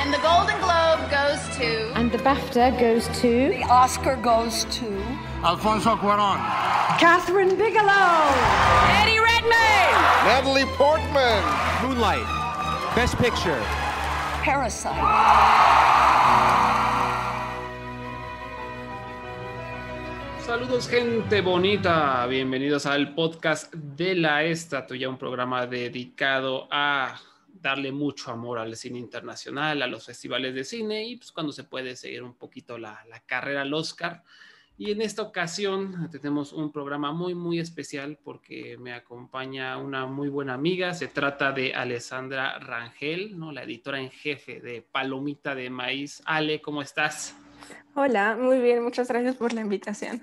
And the Golden Globe goes to. And the BAFTA goes to. The Oscar goes to. Alfonso Cuaron. Catherine Bigelow. Eddie Redmayne. Natalie Portman. Moonlight. Best Picture. Parasite. Saludos gente bonita, bienvenidos al podcast de la Estatua, un programa dedicado a darle mucho amor al cine internacional, a los festivales de cine y pues cuando se puede seguir un poquito la, la carrera al Oscar. Y en esta ocasión tenemos un programa muy, muy especial porque me acompaña una muy buena amiga. Se trata de Alessandra Rangel, ¿no? la editora en jefe de Palomita de Maíz. Ale, ¿cómo estás? Hola, muy bien, muchas gracias por la invitación.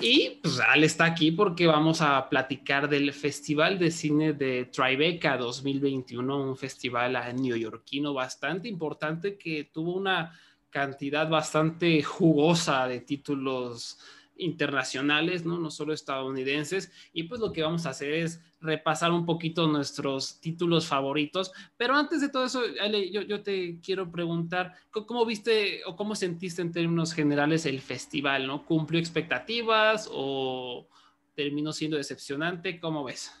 Y pues Ale está aquí porque vamos a platicar del Festival de Cine de Tribeca 2021, un festival neoyorquino bastante importante que tuvo una cantidad bastante jugosa de títulos internacionales, ¿no? no solo estadounidenses. Y pues lo que vamos a hacer es repasar un poquito nuestros títulos favoritos. Pero antes de todo eso, Ale, yo, te quiero preguntar, ¿cómo viste o cómo sentiste en términos generales el festival? ¿no? ¿Cumplió expectativas o terminó siendo decepcionante? ¿Cómo ves?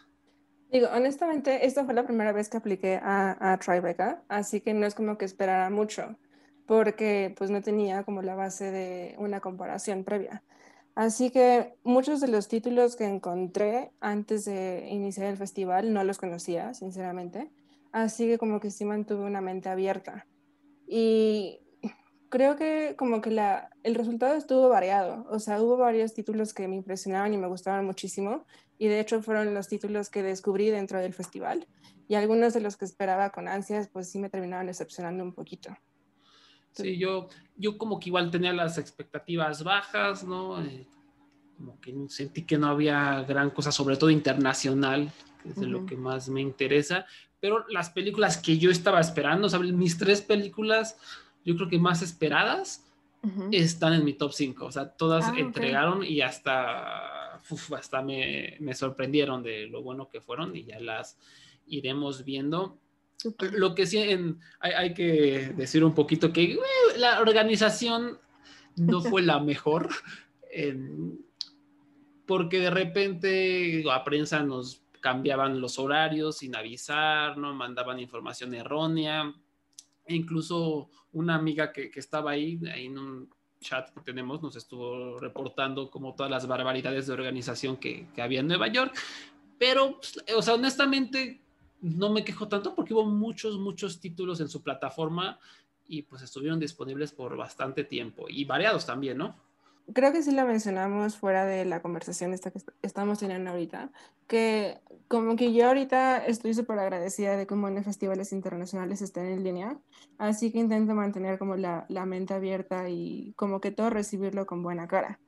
Digo, honestamente, esta fue la primera vez que apliqué a, a Tribeca, así que no es como que esperara mucho porque pues no tenía como la base de una comparación previa. Así que muchos de los títulos que encontré antes de iniciar el festival no los conocía, sinceramente. Así que como que sí mantuve una mente abierta. Y creo que como que la, el resultado estuvo variado. O sea, hubo varios títulos que me impresionaban y me gustaban muchísimo. Y de hecho fueron los títulos que descubrí dentro del festival. Y algunos de los que esperaba con ansias, pues sí me terminaban decepcionando un poquito. Sí, yo, yo como que igual tenía las expectativas bajas, ¿no? Eh, como que sentí que no había gran cosa, sobre todo internacional, que es de lo que más me interesa. Pero las películas que yo estaba esperando, ¿sabes? Mis tres películas, yo creo que más esperadas, están en mi top 5. O sea, todas Ah, entregaron y hasta, uf, hasta me, me sorprendieron de lo bueno que fueron y ya las iremos viendo. Lo que sí en- hay, hay que decir un poquito que eh, la organización no fue la mejor, em, porque de repente a prensa nos cambiaban los horarios sin avisar, no mandaban información errónea, e incluso una amiga que, que estaba ahí, ahí en un chat que tenemos, nos estuvo reportando como todas las barbaridades de organización que, que había en Nueva York, pero, pues, o sea, honestamente, no me quejo tanto porque hubo muchos, muchos títulos en su plataforma y pues estuvieron disponibles por bastante tiempo y variados también, ¿no? Creo que sí la mencionamos fuera de la conversación esta que est- estamos teniendo ahorita, que como que yo ahorita estoy súper agradecida de cómo los festivales internacionales estén en línea, así que intento mantener como la, la mente abierta y como que todo recibirlo con buena cara.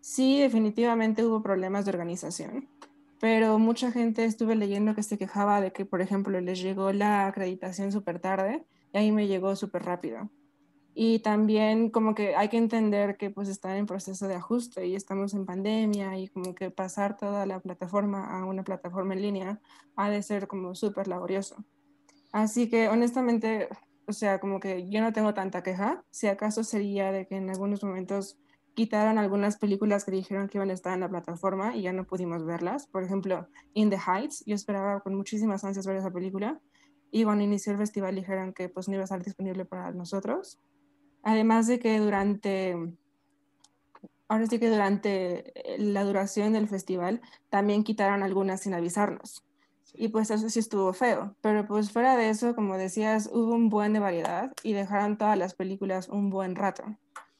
Sí, definitivamente hubo problemas de organización, pero mucha gente estuve leyendo que se quejaba de que, por ejemplo, les llegó la acreditación súper tarde y ahí me llegó súper rápido. Y también como que hay que entender que pues están en proceso de ajuste y estamos en pandemia y como que pasar toda la plataforma a una plataforma en línea ha de ser como súper laborioso. Así que honestamente, o sea, como que yo no tengo tanta queja. Si acaso sería de que en algunos momentos quitaron algunas películas que dijeron que iban a estar en la plataforma y ya no pudimos verlas. Por ejemplo, In the Heights, yo esperaba con muchísimas ansias ver esa película y cuando inició el festival dijeron que pues no iba a estar disponible para nosotros. Además de que durante, ahora sí que durante eh, la duración del festival también quitaron algunas sin avisarnos. Y pues eso sí estuvo feo. Pero pues fuera de eso, como decías, hubo un buen de variedad y dejaron todas las películas un buen rato.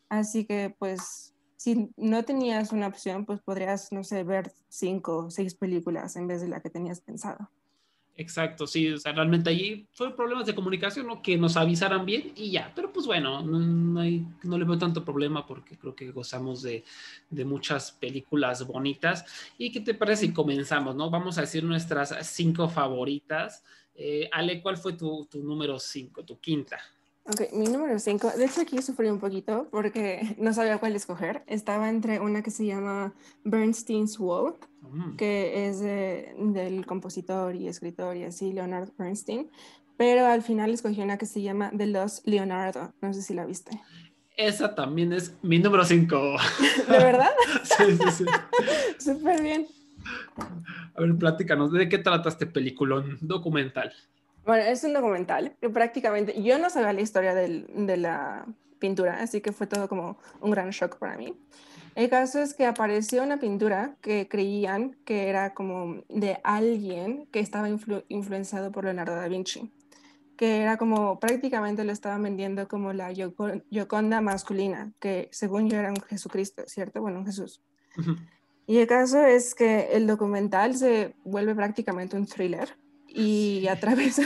Así que pues si no tenías una opción, pues podrías, no sé, ver cinco o seis películas en vez de la que tenías pensado. Exacto, sí, o sea, realmente allí fue problemas de comunicación, ¿no? Que nos avisaran bien y ya, pero pues bueno, no, hay, no le veo tanto problema porque creo que gozamos de, muchas películas bonitas. ¿Y qué te parece si comenzamos, no? Vamos a decir nuestras cinco favoritas. Eh, Ale, ¿cuál fue tu número cinco, tu quinta? Ok, mi número 5, de hecho aquí sufrí un poquito porque no sabía cuál escoger. Estaba entre una que se llama Bernstein's Wall, Mm. que es de- del compositor y escritor y así, Leonard Bernstein. pero al final escogí una que se llama The Lost Leonardo. No sé si la viste. Esa también es mi número 5. ¿De verdad? sí, sí, sí. Súper bien. A ver, platícanos, ¿de qué trata este peliculón documental? Bueno, es un documental que prácticamente yo no sabía la historia del, de la pintura, así que fue todo como un gran shock para mí. El caso es que apareció una pintura que creían que era como de alguien que estaba influ- influenciado por Leonardo da Vinci, que era como prácticamente lo estaban vendiendo como la Yoconda masculina, que según yo era un Jesucristo, ¿cierto? Bueno, un Jesús. Ujú. Y el caso es que el documental se vuelve prácticamente un thriller y atraviesa,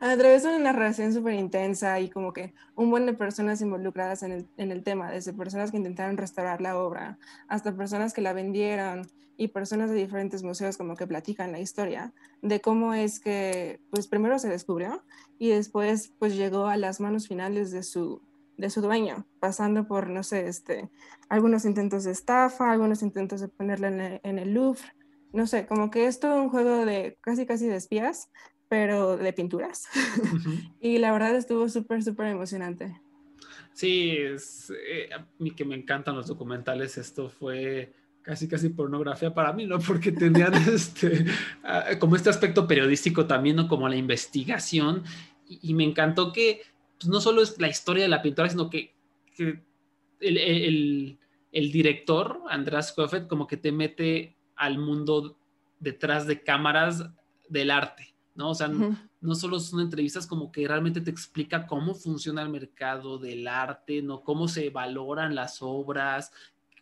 atraviesa una narración súper intensa y como que un buen de personas involucradas en el, en el tema, desde personas que intentaron restaurar la obra hasta personas que la vendieron y personas de diferentes museos como que platican la historia de cómo es que pues primero se descubrió y después pues llegó a las manos finales de su, de su dueño, pasando por, no sé, este, algunos intentos de estafa, algunos intentos de ponerla en el, en el Louvre, no sé, como que es todo un juego de casi casi de espías, pero de pinturas. Y la verdad estuvo súper, súper emocionante. Sí, es, eh, a mí que me encantan los documentales, esto fue casi casi pornografía para mí, ¿no? Porque tenían este, ah, como este aspecto periodístico también, ¿no? Como la investigación, y, y me encantó que pues, no solo es la historia de la pintura, sino que, que el, el- el director, András Coffet, como que te mete al mundo detrás de cámaras del arte, ¿no? O sea, Ujú. no solo son entrevistas como que realmente te explica cómo funciona el mercado del arte, ¿no? Cómo se valoran las obras,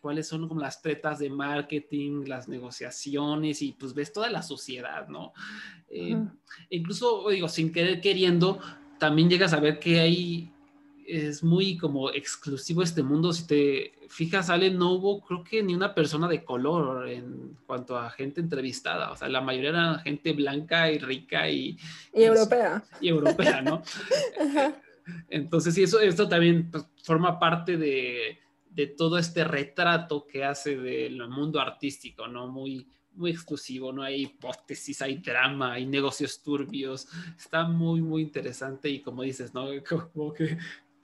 cuáles son como las tretas de marketing, las negociaciones y pues ves toda la sociedad, ¿no? Eh, Ujú. Incluso, digo, sin querer queriendo, también llegas a ver que hay, es muy como exclusivo este mundo. Si te fijas, Ale, no hubo, creo que ni una persona de color en cuanto a gente entrevistada. O sea, la mayoría era gente blanca y rica y, Y europea. y europea, ¿no? Entonces, sí, eso, esto también pues, forma parte de, de todo este retrato que hace del mundo artístico, ¿no? Muy, muy exclusivo, no hay hipótesis, hay drama, hay negocios turbios, está muy, muy interesante y como dices, ¿no? Como que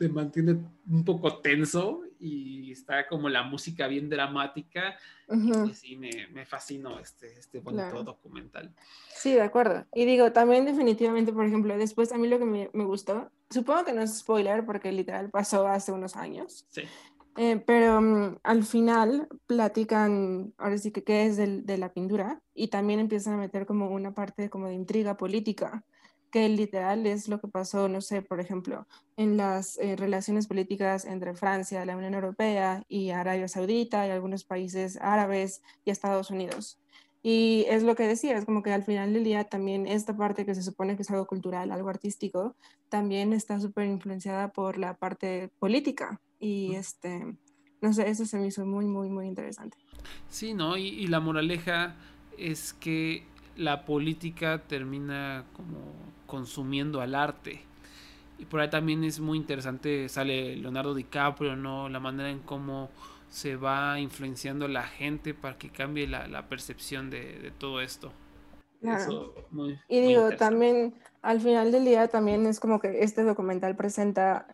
te mantiene un poco tenso y está como la música bien dramática Ujú. y sí, me, me fascinó este, este bonito Claro. documental. Sí, de acuerdo. Y digo, también definitivamente, por ejemplo, después a mí lo que me, me gustó, supongo que no es spoiler porque literal pasó hace unos años, Sí. eh, pero mm, al final platican, ahora sí que qué es del- de la pintura y también empiezan a meter como una parte como de intriga política, que literal es lo que pasó, no sé, por ejemplo, en las eh, relaciones políticas entre Francia, la Unión Europea y Arabia Saudita y algunos países árabes y Estados Unidos. Y es lo que decía, es como que al final del día también esta parte que se supone que es algo cultural, algo artístico, también está súper influenciada por la parte política. Y este, no sé, eso se me hizo muy, muy, muy interesante. Sí, ¿no? Y, y la moraleja es que la política termina como consumiendo al arte. Y por ahí también es muy interesante, sale Leonardo DiCaprio, ¿no? La manera en cómo se va influenciando la gente para que cambie la, la percepción de, de todo esto. Claro. Eso, muy, Y muy digo, interesante. también al final del día también es como que este documental presenta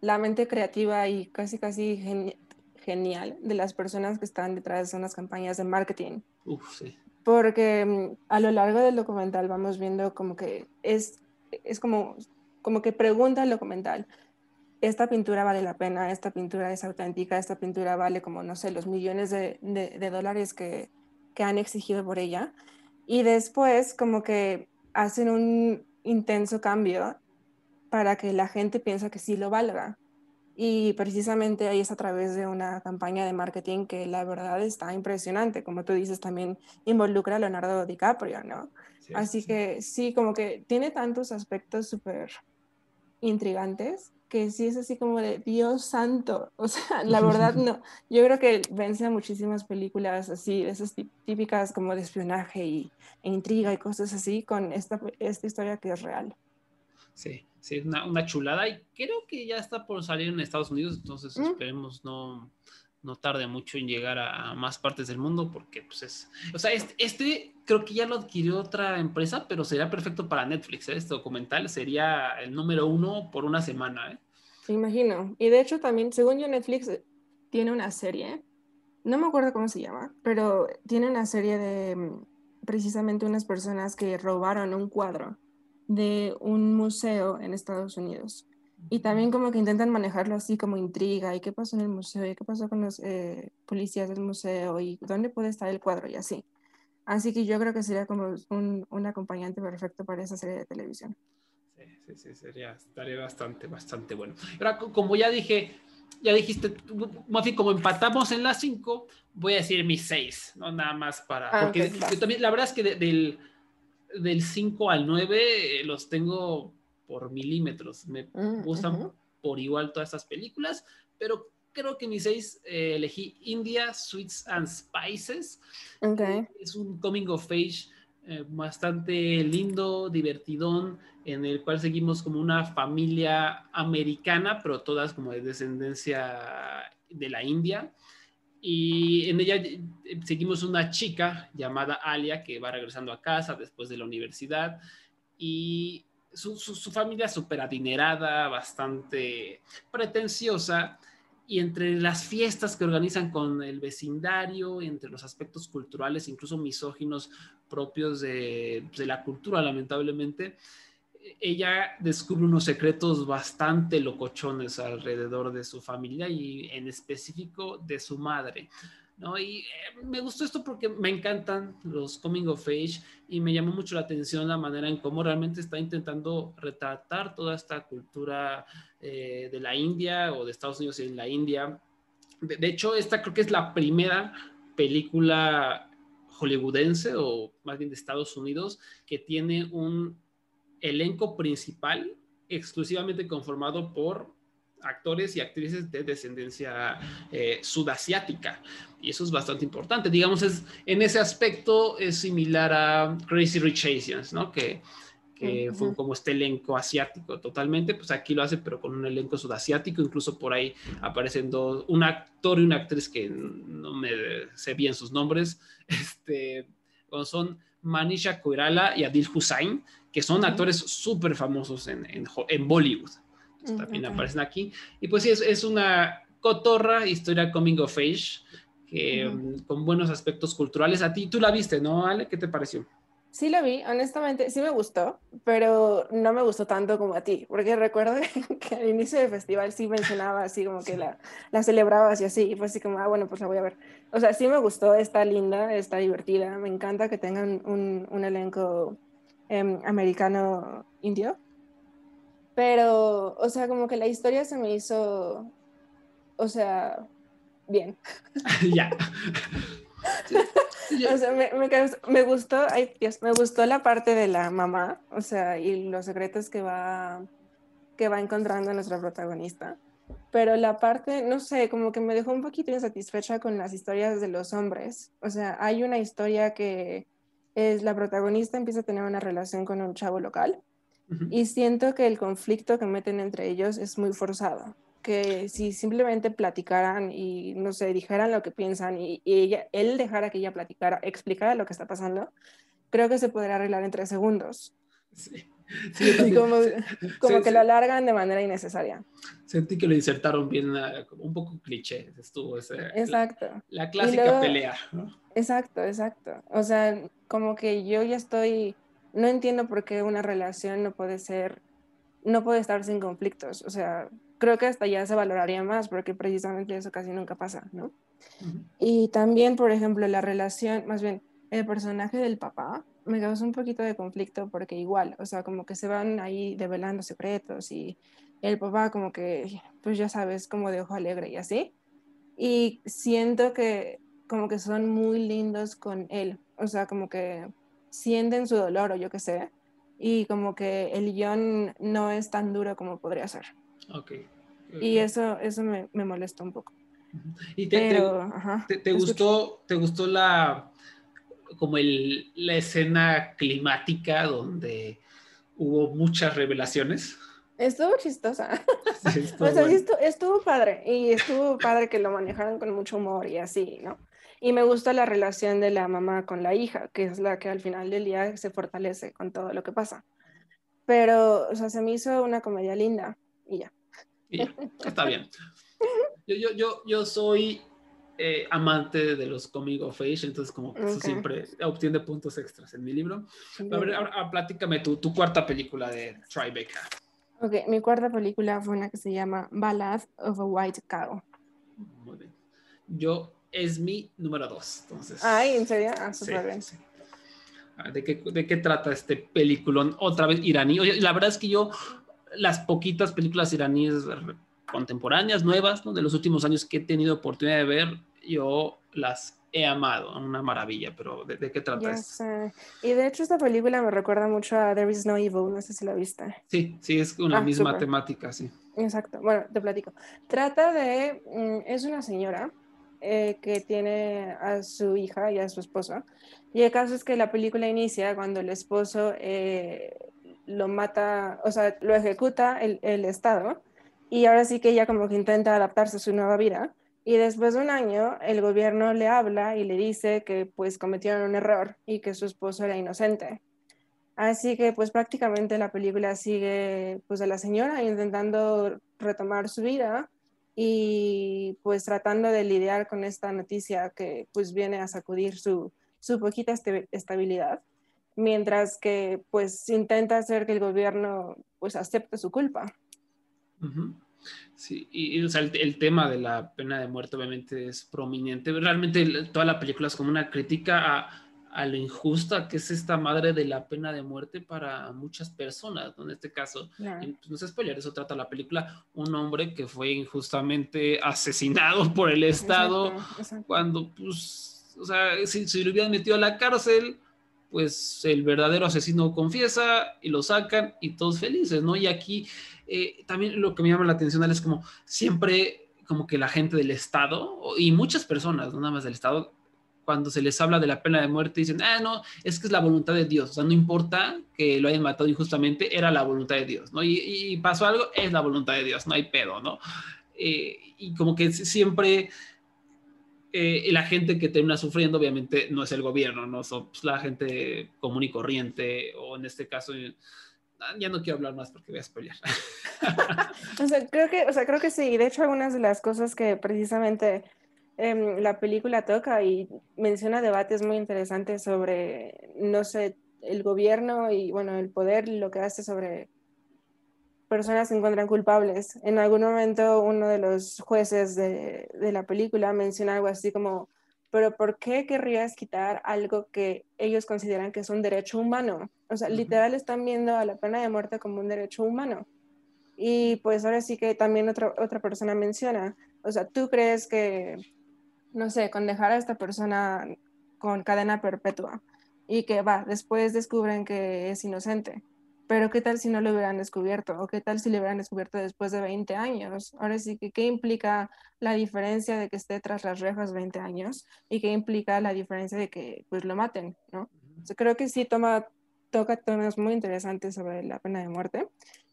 la mente creativa y casi, casi geni- genial de las personas que están detrás de unas campañas de marketing. Uf, sí. Porque mm, a lo largo del documental vamos viendo como que es, es como, como que pregunta el documental, esta pintura vale la pena, esta pintura es auténtica, esta pintura vale como, no sé, los millones de, dólares que, que han exigido por ella. Y después como que hacen un intenso cambio para que la gente piense que sí lo valga. Y precisamente ahí es a través de una campaña de marketing que la verdad está impresionante. Como tú dices, también involucra a Leonardo DiCaprio, ¿no? sí, Así sí. que sí, como que tiene tantos aspectos súper intrigantes que sí es así como de Dios santo. O sea, la verdad no. Yo creo que vence a muchísimas películas así, de esas tí- típicas como de espionaje y, e intriga y cosas así, con esta, esta historia que es real. Sí, sí, una, una chulada y creo que ya está por salir en Estados Unidos, entonces ¿Mm? esperemos no, no tarde mucho en llegar a, a más partes del mundo porque pues es, o sea, este, este creo que ya lo adquirió otra empresa, pero sería perfecto para Netflix, ¿eh? este documental sería el número uno por una semana. ¿eh? Imagino. Y de hecho también, según yo, Netflix eh, tiene una serie, no me acuerdo cómo se llama, pero tiene una serie de mm, precisamente unas personas que robaron un cuadro de un museo en Estados Unidos. Y también como que intentan manejarlo así como intriga, y qué pasó en el museo, y qué pasó con los eh, policías del museo, y dónde puede estar el cuadro, y así. Así que yo creo que sería como un, un acompañante perfecto para esa serie de televisión. Sí, sí, sí, sería, estaría bastante, bastante bueno. Ahora, co- como ya dije, ya dijiste, Mafi, como empatamos en las 5, voy a decir mis 6, no nada más para... Ah, porque yo también, la verdad es que de- del, del 5 al 9 eh, los tengo por milímetros. Me Mm, gustan por igual todas estas películas, pero creo que mis 6 elegí India, Sweets and Spices. Ok. Es un coming of age eh, bastante lindo, divertidón, en el cual seguimos como una familia americana, pero todas como de descendencia de la India. Y en ella eh, seguimos una chica llamada Alia que va regresando a casa después de la universidad y su, su, su familia súper adinerada, bastante pretenciosa, y entre las fiestas que organizan con el vecindario, entre los aspectos culturales, incluso misóginos propios de, de la cultura, lamentablemente, ella descubre unos secretos bastante locochones alrededor de su familia y en específico de su madre. ¿no? Y eh, me gustó esto porque me encantan los coming of age y me llamó mucho la atención la manera en cómo realmente está intentando retratar toda esta cultura eh, de la India o de Estados Unidos en la India. De, de hecho, esta creo que es la primera película hollywoodense o más bien de Estados Unidos que tiene un elenco principal exclusivamente conformado por actores y actrices de descendencia eh, sudasiática. Y eso es bastante importante. Digamos, es, en ese aspecto es similar a Crazy Rich Asians, ¿no? Que, que Ujú. fue como este elenco asiático totalmente. Pues aquí lo hace, pero con un elenco sudasiático. Incluso por ahí aparecen dos, un actor y una actriz que no me sé bien sus nombres. Este, son Manisha Koirala y Adil Hussain, que son actores súper famosos en, en, en Bollywood. Entonces, también aparecen aquí. Y pues sí, es, es una cotorra historia coming of age, que, um, con buenos aspectos culturales. A ti, tú la viste, ¿no, Ale? ¿Qué te pareció? Sí la vi, honestamente, sí me gustó, pero no me gustó tanto como a ti, porque recuerdo que al inicio del festival sí mencionaba así como que la, la celebrabas y así, y fue así como, ah, bueno, pues la voy a ver. O sea, sí me gustó, está linda, está divertida, me encanta que tengan un, un elenco em, americano-indio, pero, o sea, como que la historia se me hizo, o sea, bien. ya. O sea, me, me, gustó, ay Dios, me gustó la parte de la mamá, o sea, y los secretos que va, que va encontrando nuestra protagonista. Pero la parte, no sé, como que me dejó un poquito insatisfecha con las historias de los hombres. O sea, hay una historia que es la protagonista empieza a tener una relación con un chavo local y siento que el conflicto que meten entre ellos es muy forzado. Que si simplemente platicaran y, no sé, dijeran lo que piensan y, y ella, él dejara que ella platicara, explicara lo que está pasando, creo que se podría arreglar en tres segundos. Sí. Sí, Y como, como sí, que sí. lo alargan de manera innecesaria. sentí que lo insertaron bien, ah, un poco cliché. Estuvo ese, la, Exacto, la clásica luego- pelea. ¿no? exacto, exacto. O sea, como que yo ya estoy, no entiendo por qué una relación no puede ser, no puede estar sin conflictos. O sea, creo que hasta ya se valoraría más porque precisamente eso casi nunca pasa, ¿no? Y también, por ejemplo, la relación, más bien, el personaje del papá me causó un poquito de conflicto porque igual, o sea, como que se van ahí develando secretos y el papá como que, pues ya sabes, como de ojo alegre y así. Y siento que como que son muy lindos con él, o sea, como que sienten su dolor o yo qué sé. Y como que el guion no es tan duro como podría ser. Ok. Y ok. eso, eso me, me molestó un poco. ¿Y te, te- Pero, ajá, ¿Te, te te gustó, te gustó la como el, la escena climática donde hubo muchas revelaciones? Estuvo chistosa. Sí, estuvo O sea, sí bueno. estu- estuvo, padre y estuvo padre que lo manejaran con mucho humor y así, ¿no? Y me gusta la relación de la mamá con la hija, que es la que al final del día se fortalece con todo lo que pasa. Pero, o sea, se me hizo una comedia linda y ya. Y ya, está bien. Yo, yo, yo, yo soy eh, amante de los comic of age, entonces como que eso Ok. siempre obtiene puntos extras en mi libro. A ver, ahora, ahora platícame tu, tu cuarta película de Tribeca. Ok, mi cuarta película fue una que se llama Ballad of a White Cow. Muy bien. Yo es mi número dos. Entonces, Ay, ¿en serio? Ah, sí, súper bien. sí. A ver, ¿De qué, ¿De qué trata este peliculón? Otra vez iraní. Oye, la verdad es que yo, las poquitas películas iraníes contemporáneas, nuevas, ¿no? de los últimos años que he tenido oportunidad de ver, yo las he amado. Una maravilla, pero ¿de, de qué trata sé. Y de hecho esta película me recuerda mucho a There is no evil, no sé si la viste. Sí, sí, es una Ah, misma temática, sí. Exacto, bueno, te platico. Trata de, mm, es una señora eh, que tiene a su hija y a su esposo. Y el caso es que la película inicia cuando el esposo eh, lo mata, o sea, lo ejecuta el, el Estado. Y ahora sí que ella como que intenta adaptarse a su nueva vida. Y después de un año, el gobierno le habla y le dice que pues cometieron un error y que su esposo era inocente. Así que pues prácticamente la película sigue pues a la señora intentando retomar su vida y pues tratando de lidiar con esta noticia que pues viene a sacudir su, su poquita este- estabilidad, mientras que pues intenta hacer que el gobierno pues acepte su culpa. Sí, y, y, o sea, el, el tema de la pena de muerte obviamente es prominente. Realmente toda la película es como una crítica a, a lo injusta que es esta madre de la pena de muerte para muchas personas, ¿no? En este caso, y, pues, no sé spoiler, eso trata la película, un hombre que fue injustamente asesinado por el Estado Exacto, exacto. cuando, pues, o sea, si, si lo hubieran metido a la cárcel, pues el verdadero asesino confiesa y lo sacan y todos felices, ¿no? Y aquí eh, también lo que me llama la atención es como siempre, como que la gente del Estado y muchas personas, no nada más del Estado, cuando se les habla de la pena de muerte, dicen, ah, no, es que es la voluntad de Dios, o sea, no importa que lo hayan matado injustamente, era la voluntad de Dios, ¿no? Y, y pasó algo, es la voluntad de Dios, no hay pedo, ¿no? Eh, y como que siempre eh, la gente que termina sufriendo, obviamente, no es el gobierno, no son pues, la gente común y corriente, o en este caso, eh, ya no quiero hablar más porque voy a spoilear. O sea, creo que, o sea, creo que sí. De hecho, algunas de las cosas que precisamente em, la película toca y menciona debates muy interesantes sobre, no sé, el gobierno y, bueno, el poder, lo que hace sobre personas que encuentran culpables. En algún momento uno de los jueces de, de la película menciona algo así como, pero ¿por qué querrías quitar algo que ellos consideran que es un derecho humano? O sea, literal están viendo a la pena de muerte como un derecho humano. Y pues ahora sí que también otra, otra persona menciona, o sea, ¿tú crees que, no sé, con dejar a esta persona con cadena perpetua y que va, después descubren que es inocente? Pero ¿qué tal si no lo hubieran descubierto? ¿O qué tal si lo hubieran descubierto después de 20 años? Ahora sí que, ¿qué implica la diferencia de que esté tras las rejas 20 años? ¿Y qué implica la diferencia de que pues lo maten, ¿no? O sea, creo que sí toma, toca temas muy interesantes sobre la pena de muerte.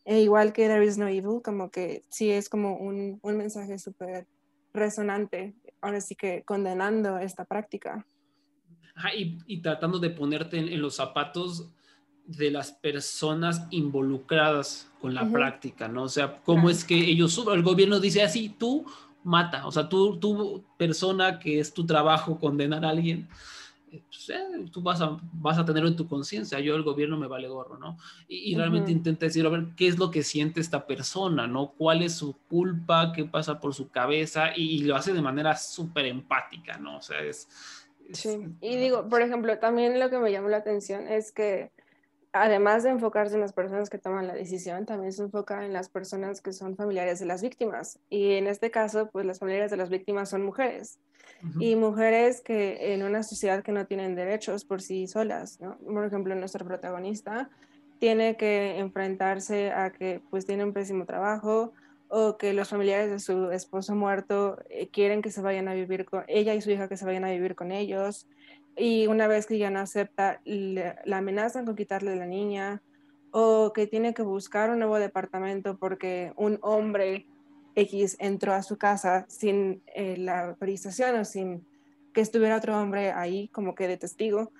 E igual que There is no evil, como que sí es como un, un mensaje súper resonante, ahora sí que condenando esta práctica. Ajá, y, y tratando de ponerte en, en los zapatos de las personas involucradas con la práctica, ¿no? O sea, cómo Claro. es que ellos suben, el gobierno dice así, tú mata, o sea, tú, tú persona que es tu trabajo condenar a alguien, pues, eh, tú vas a, vas a tenerlo en tu conciencia, yo el gobierno me vale gorro, ¿no? Y, y realmente Ujú. intenta decir, a ver, ¿qué es lo que siente esta persona, ¿no? ¿Cuál es su culpa? ¿Qué pasa por su cabeza? Y, y lo hace de manera súper empática, ¿no? O sea, es... es- Sí, y digo, por ejemplo, también lo que me llamó la atención es que además de enfocarse en las personas que toman la decisión, también se enfoca en las personas que son familiares de las víctimas. Y en este caso, pues las familiares de las víctimas son mujeres. Y mujeres que en una sociedad que no tienen derechos por sí solas, ¿no? Por ejemplo, nuestra protagonista tiene que enfrentarse a que pues tiene un pésimo trabajo o que los familiares de su esposo muerto eh, quieren que se vayan a vivir con ella y su hija que se vayan a vivir con ellos y una vez que ya no acepta le- la amenazan con quitarle la niña o que tiene que buscar un nuevo departamento porque un hombre X entró a su casa sin eh, la autorización o sin que estuviera otro hombre ahí como que de testigo.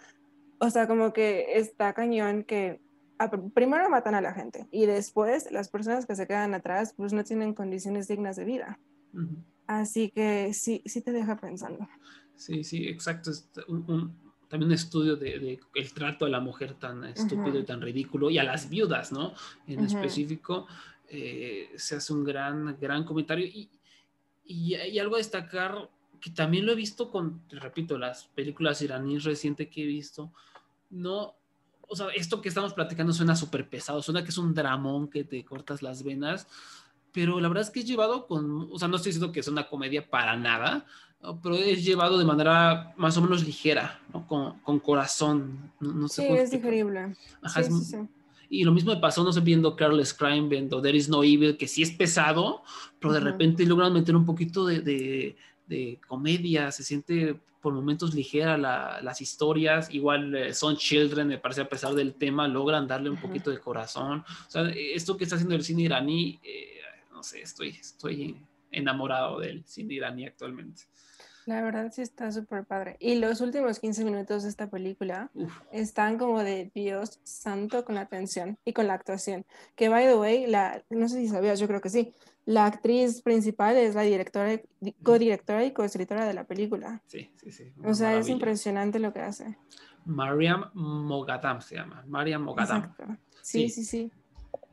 O sea, como que está cañón que a- primero matan a la gente y después las personas que se quedan atrás pues no tienen condiciones dignas de vida. Así que sí, sí te deja pensando. Sí, sí, exacto. es un- un- también un estudio de, de el trato a la mujer tan estúpido y Ujú. tan ridículo, y a las viudas, ¿no? En Ujú. específico, eh, se hace un gran, gran comentario. Y, y hay algo a destacar que también lo he visto con, repito, las películas iraníes recientes que he visto. No, o sea, esto que estamos platicando suena súper pesado, suena que es un dramón que te cortas las venas, pero la verdad es que es llevado con, o sea, no estoy diciendo que es una comedia para nada, ¿no? pero es llevado de manera más o menos ligera, ¿no? con, con corazón. No, no sé Sí, es digerible. Ajá, Sí, es- sí, y lo mismo me pasó, no sé, viendo Careless Crime, viendo There is no Evil, que sí es pesado, pero de Ujú. repente logran meter un poquito de, de- de comedia, se siente por momentos ligera la- las historias. Igual eh, Son Children, me parece, a pesar del tema, logran darle un poquito de corazón. O sea, esto que está haciendo el cine iraní, eh, no sé, estoy, estoy enamorado del cine iraní actualmente. La verdad sí está súper padre. Y los últimos 15 minutos de esta película Uf, están como de Dios santo con la atención y con la actuación. Que, by the way, la, no sé si sabías, yo creo que sí, la actriz principal es la directora, di- codirectora y coescritora de la película. sí, sí, sí. O sea, es maravilla. impresionante lo que hace. Mariam Mogadam se llama, Mariam Mogadam. Sí, Sí. sí, sí.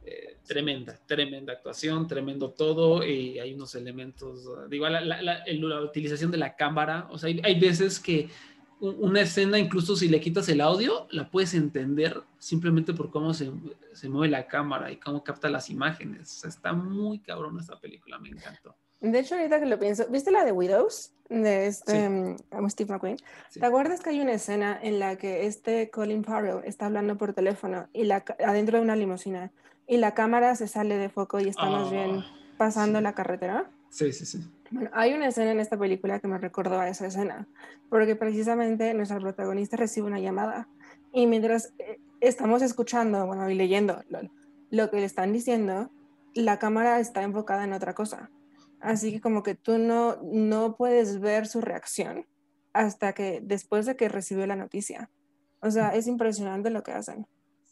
Eh, tremenda, tremenda actuación, tremendo todo, y hay unos elementos, digo, la, la- la- la utilización de la cámara, o sea, hay, hay veces que una escena, incluso si le quitas el audio, la puedes entender simplemente por cómo se, se mueve la cámara y cómo capta las imágenes. O sea, está muy cabrón esta película, me encantó. De hecho, ahorita que lo pienso, ¿viste la de Widows? De este Sí. mm, Steve McQueen. Sí. ¿Te acuerdas que hay una escena en la que este Colin Farrell está hablando por teléfono y la, adentro de una limusina y la cámara se sale de foco y está más bien Ah, pasando sí. la carretera? Sí, sí, sí. Bueno, hay una escena en esta película que me recordó a esa escena, porque precisamente nuestra protagonista recibe una llamada y mientras eh, estamos escuchando, bueno, y leyendo lo, lo que le están diciendo, la cámara está enfocada en otra cosa. Así que como que tú no, no puedes ver su reacción hasta que después de que recibió la noticia. O sea, es impresionante lo que hacen.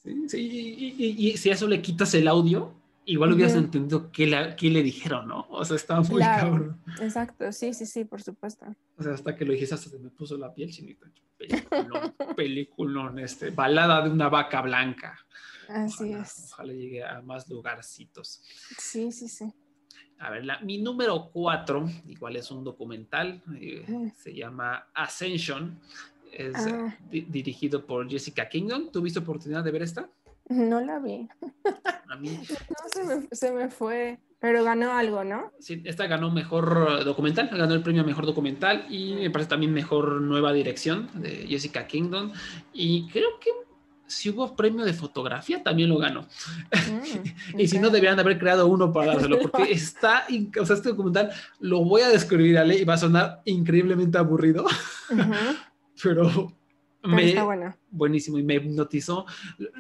Sí, sí, y, y- y- y si a eso le quitas el audio, igual hubieras Ujú. entendido qué, la- qué le dijeron, ¿no? O sea, estaba muy Claro. cabrón. Exacto, sí, sí, sí, por supuesto. O sea, hasta que lo dijiste, hasta se me puso la piel chinita. Peliculón, peliculón, este, balada de una vaca blanca. Así Ojalá, es. ojalá llegue a más lugarcitos. Sí, sí, sí. A ver, la- mi número cuatro, igual es un documental, eh, Mm. se llama Ascension, es Ah. di- dirigido por Jessica Kingdom. ¿Tuviste oportunidad de ver esta? No la vi. A mí, No, se me, se me fue, pero ganó algo, ¿no? sí, esta ganó mejor eh, documental, ganó el premio mejor documental y me parece también mejor nueva dirección de Jessica Kingdom. Y creo que si hubo premio de fotografía, también lo ganó. Mm, Y si no, deberían de haber creado uno para dárselo, porque está, o sea, este documental lo voy a describir, Ale, y va a sonar increíblemente aburrido, Ujú, pero pero me, está bueno. buenísimo y me hipnotizó.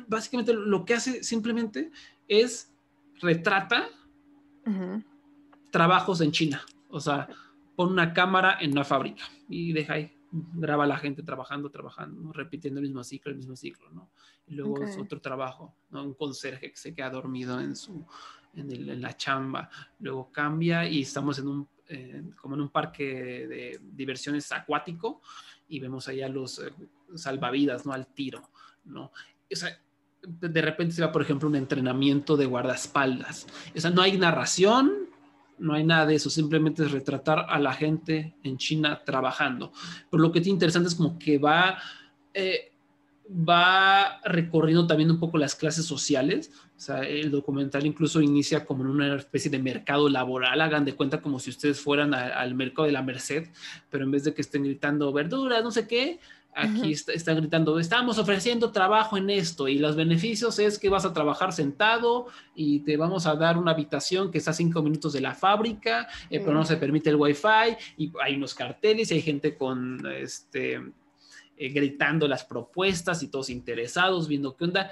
Básicamente lo que hace simplemente es retrata Ujú, trabajos en China, o sea, pone una cámara en una fábrica y deja ahí, graba a la gente trabajando, trabajando, ¿no? repitiendo el mismo ciclo, el mismo ciclo, ¿no? Y luego es Ok. otro trabajo, ¿no? Un conserje que se queda dormido en su, en, el- en la chamba, luego cambia y estamos en un, eh, como en un parque de diversiones acuático y vemos allá los eh, salvavidas, ¿no? Al tiro, ¿no? O sea, de repente se va, por ejemplo, un entrenamiento de guardaespaldas. O sea, no hay narración, no hay nada de eso, simplemente es retratar a la gente en China trabajando. Pero lo que tiene interesante es como que va, eh, va recorriendo también un poco las clases sociales. O sea, el documental incluso inicia como en una especie de mercado laboral, hagan de cuenta como si ustedes fueran a- al mercado de la Merced, pero en vez de que estén gritando verduras, no sé qué, aquí está- están gritando, estamos ofreciendo trabajo en esto y los beneficios es que vas a trabajar sentado y te vamos a dar una habitación que está a cinco minutos de la fábrica, eh, pero no se permite el wifi y hay unos carteles y hay gente con este eh, gritando las propuestas y todos interesados, viendo qué onda.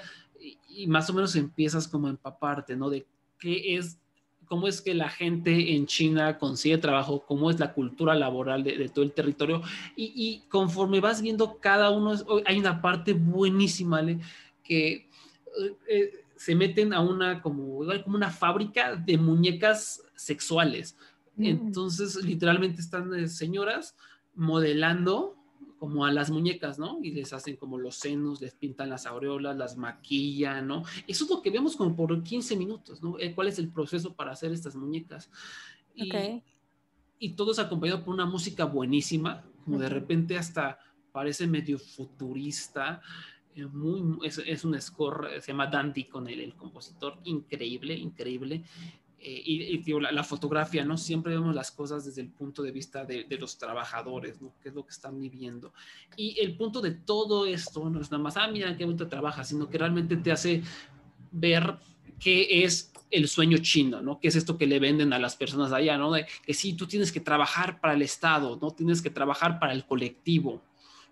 Y, más o menos empiezas como a empaparte, ¿no? De qué es cómo es que la gente en China consigue trabajo, cómo es la cultura laboral de, de todo el territorio. Y, y, conforme vas viendo cada uno, hay una parte buenísima, ¿le? que eh, se meten a una como, como una fábrica de muñecas sexuales. Mm. Entonces, literalmente están eh, señoras modelando como a las muñecas, ¿no? Y les hacen como los senos, les pintan las aureolas, las maquillan, ¿no? Eso es lo que vemos como por 15 minutos, ¿no? Eh, ¿Cuál es el proceso para hacer estas muñecas? Y, okay. y todo es acompañado por una música buenísima, como de repente hasta parece medio futurista. Eh, muy, es, es, un score, se llama Dandy con el, el compositor, increíble, increíble. Eh, y, y digo, la, la, fotografía, ¿no? Siempre vemos las cosas desde el punto de vista de, de, los trabajadores, ¿no? ¿Qué es lo que están viviendo? Y el punto de todo esto no es nada más, ah, mira qué bonito trabaja, sino que realmente te hace ver qué es el sueño chino, ¿no? ¿Qué es esto que le venden a las personas allá, ¿no? De que sí, tú tienes que trabajar para el Estado, ¿no? Tienes que trabajar para el colectivo,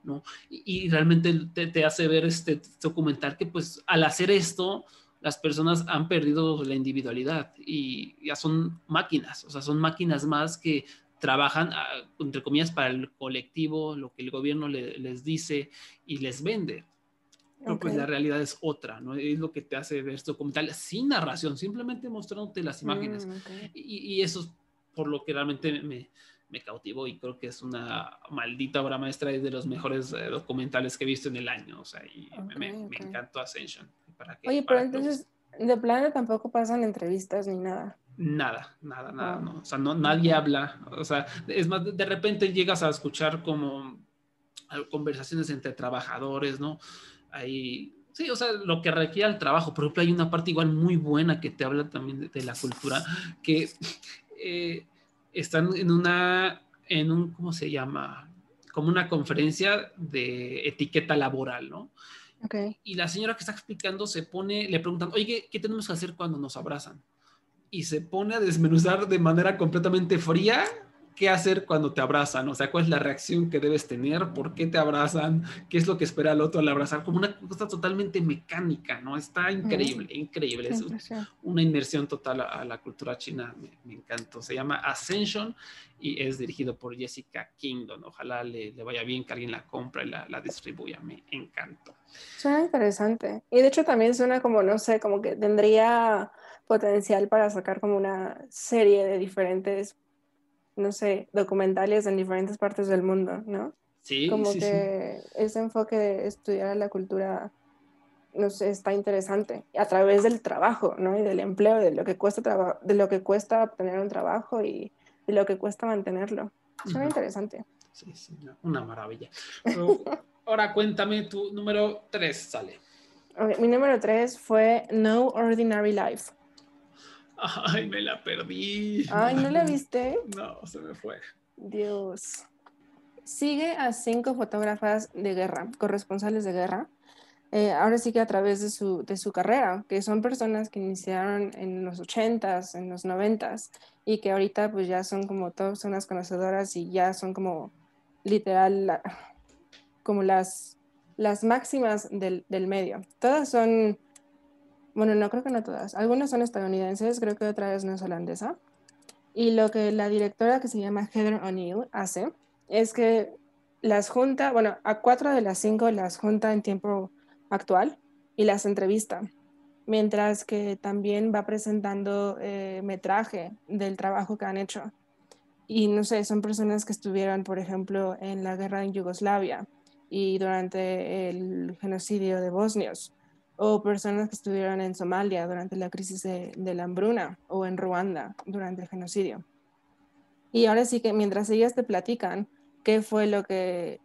¿no? Y, y realmente te, te, hace ver este documental que, pues, al hacer esto, las personas han perdido la individualidad y ya son máquinas, o sea, son máquinas más que trabajan, ah, entre comillas, para el colectivo, lo que el gobierno le, les dice y les vende. Pero okay. pues la realidad es otra, ¿no? Es lo que te hace ver este documental sin narración, simplemente mostrándote las imágenes. Mm, okay. y, y, eso es por lo que realmente me, me cautivó y creo que es una maldita obra maestra y de los mejores eh, documentales que he visto en el año, o sea, y okay, me, me, encantó Ascension. ¿Para que, Oye, pero entonces, de plano tampoco pasan entrevistas ni nada. Nada, nada, nada, oh. no. O sea, no, nadie habla. O sea, es más, de repente llegas a escuchar como conversaciones entre trabajadores, ¿no? Ahí, sí, o sea, lo que requiere el trabajo. Por ejemplo, hay una parte igual muy buena que te habla también de, de la cultura, que eh, están en una, en un, ¿cómo se llama? Como una conferencia de etiqueta laboral, ¿no? Okay. Y la señora que está explicando se pone, le preguntan, oye, ¿qué, ¿qué, tenemos que hacer cuando nos abrazan? Y se pone a desmenuzar de manera completamente fría qué hacer cuando te abrazan, o sea, cuál es la reacción que debes tener, por qué te abrazan, qué es lo que espera el otro al abrazar, como una cosa totalmente mecánica, ¿no? Está increíble, mm. increíble, es una inmersión total a, a la cultura china, me, me, encantó, se llama Ascension y es dirigido por Jessica Kingdon, ojalá le, le vaya bien que alguien la compre y la, la, distribuya, me encantó. Suena interesante, y de hecho también suena como, no sé, como que tendría potencial para sacar como una serie de diferentes no sé, documentales en diferentes partes del mundo, ¿no? Sí, Como sí, que sí. ese enfoque de estudiar la cultura, no sé, está interesante a través del trabajo, ¿no? Y del empleo, de lo que cuesta, de lo que cuesta obtener un trabajo y de lo que cuesta mantenerlo. Suena uh -huh. interesante. Sí, sí, una maravilla. Pero, ahora cuéntame tu número 3, sale. Okay, mi número 3 fue No Ordinary Life. Ay, me la perdí. Ay, ¿no la viste? No, se me fue. Dios. Sigue a cinco fotógrafas de guerra, corresponsales de guerra. Eh, ahora sí que a través de su, de su carrera, que son personas que iniciaron en los 80s, en los 90s, y que ahorita pues ya son como todas unas conocedoras y ya son como literal como las, las máximas del, del medio. Todas son bueno, no creo que no todas, algunas son estadounidenses, creo que otra es neozelandesa. Y lo que la directora que se llama Heather O'Neill hace es que las junta, bueno, a cuatro de las cinco las junta en tiempo actual y las entrevista, mientras que también va presentando eh, metraje del trabajo que han hecho. Y no sé, son personas que estuvieron, por ejemplo, en la guerra en Yugoslavia y durante el genocidio de bosnios o personas que estuvieron en Somalia durante la crisis de, la hambruna o en Ruanda durante el genocidio. Y ahora sí que mientras ellas te platican qué fue lo que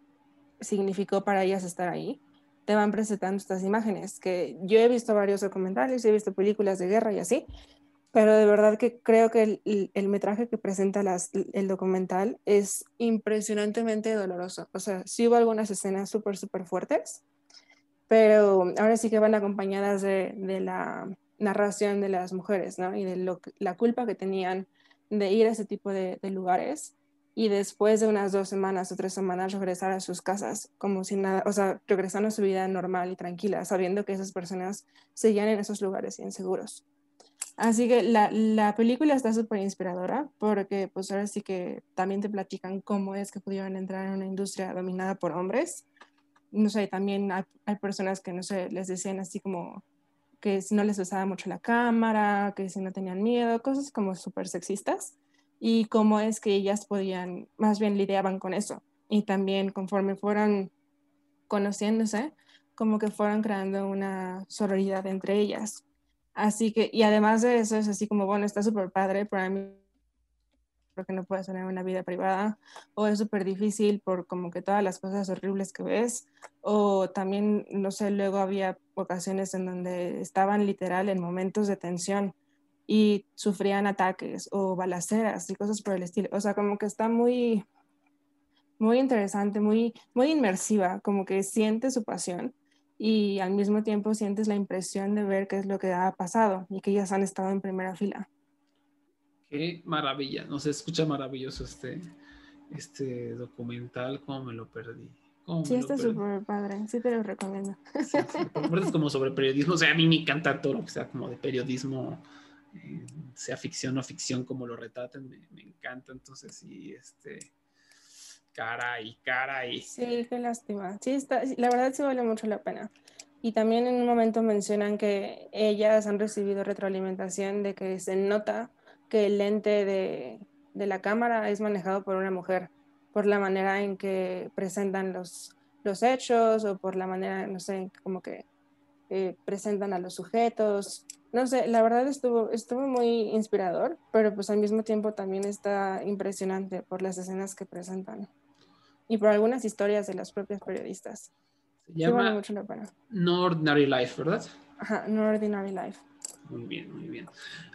significó para ellas estar ahí, te van presentando estas imágenes, que yo he visto varios documentales, he visto películas de guerra y así, pero de verdad que creo que el, el metraje que presenta el documental es impresionantemente doloroso. O sea, sí hubo algunas escenas súper, súper fuertes, pero ahora sí que van acompañadas de, la narración de las mujeres, ¿no? Y de la culpa que tenían de ir a ese tipo de, lugares y después de unas dos semanas o tres semanas regresar a sus casas como si nada, o sea, regresando a su vida normal y tranquila, sabiendo que esas personas seguían en esos lugares inseguros. Así que la, la película está súper inspiradora porque pues ahora sí que también te platican cómo es que pudieron entrar en una industria dominada por hombres. No sé, también hay, personas que, no sé, les decían así como que si no les usaba mucho la cámara, que si no tenían miedo, cosas como súper sexistas y cómo es que ellas podían, más bien lidiaban con eso. Y también conforme fueron conociéndose, como que fueron creando una sororidad entre ellas. Así que, y además de eso, es así como, bueno, está súper padre, para mí porque no puedes tener una vida privada, o es súper difícil por como que todas las cosas horribles que ves, o también, no sé, luego había ocasiones en donde estaban literal en momentos de tensión y sufrían ataques o balaceras y cosas por el estilo. O sea, como que está muy, muy interesante, muy, muy inmersiva, como que sientes su pasión y al mismo tiempo sientes la impresión de ver qué es lo que ha pasado y que ellas han estado en primera fila. Qué maravilla, no se escucha maravilloso este, este documental, cómo me lo perdí. ¿Cómo Sí, está súper padre, sí te lo recomiendo. Sí, sí, es como sobre periodismo, o sea, a mí me encanta todo lo que sea como de periodismo, eh, sea ficción o ficción, como lo retraten, me, me encanta, entonces sí, este, cara y cara y... Sí, qué lástima. Sí, está, la verdad sí vale mucho la pena. Y también en un momento mencionan que ellas han recibido retroalimentación de que se nota que el lente de, de la cámara es manejado por una mujer, por la manera en que presentan los, los hechos o por la manera, no sé, como que eh, presentan a los sujetos. No sé, la verdad estuvo, estuvo muy inspirador, pero pues al mismo tiempo también está impresionante por las escenas que presentan y por algunas historias de las propias periodistas. Se Sí vale llama mucho la pena. No Ordinary Life, ¿verdad? Ajá, No Ordinary Life. Muy bien, muy bien.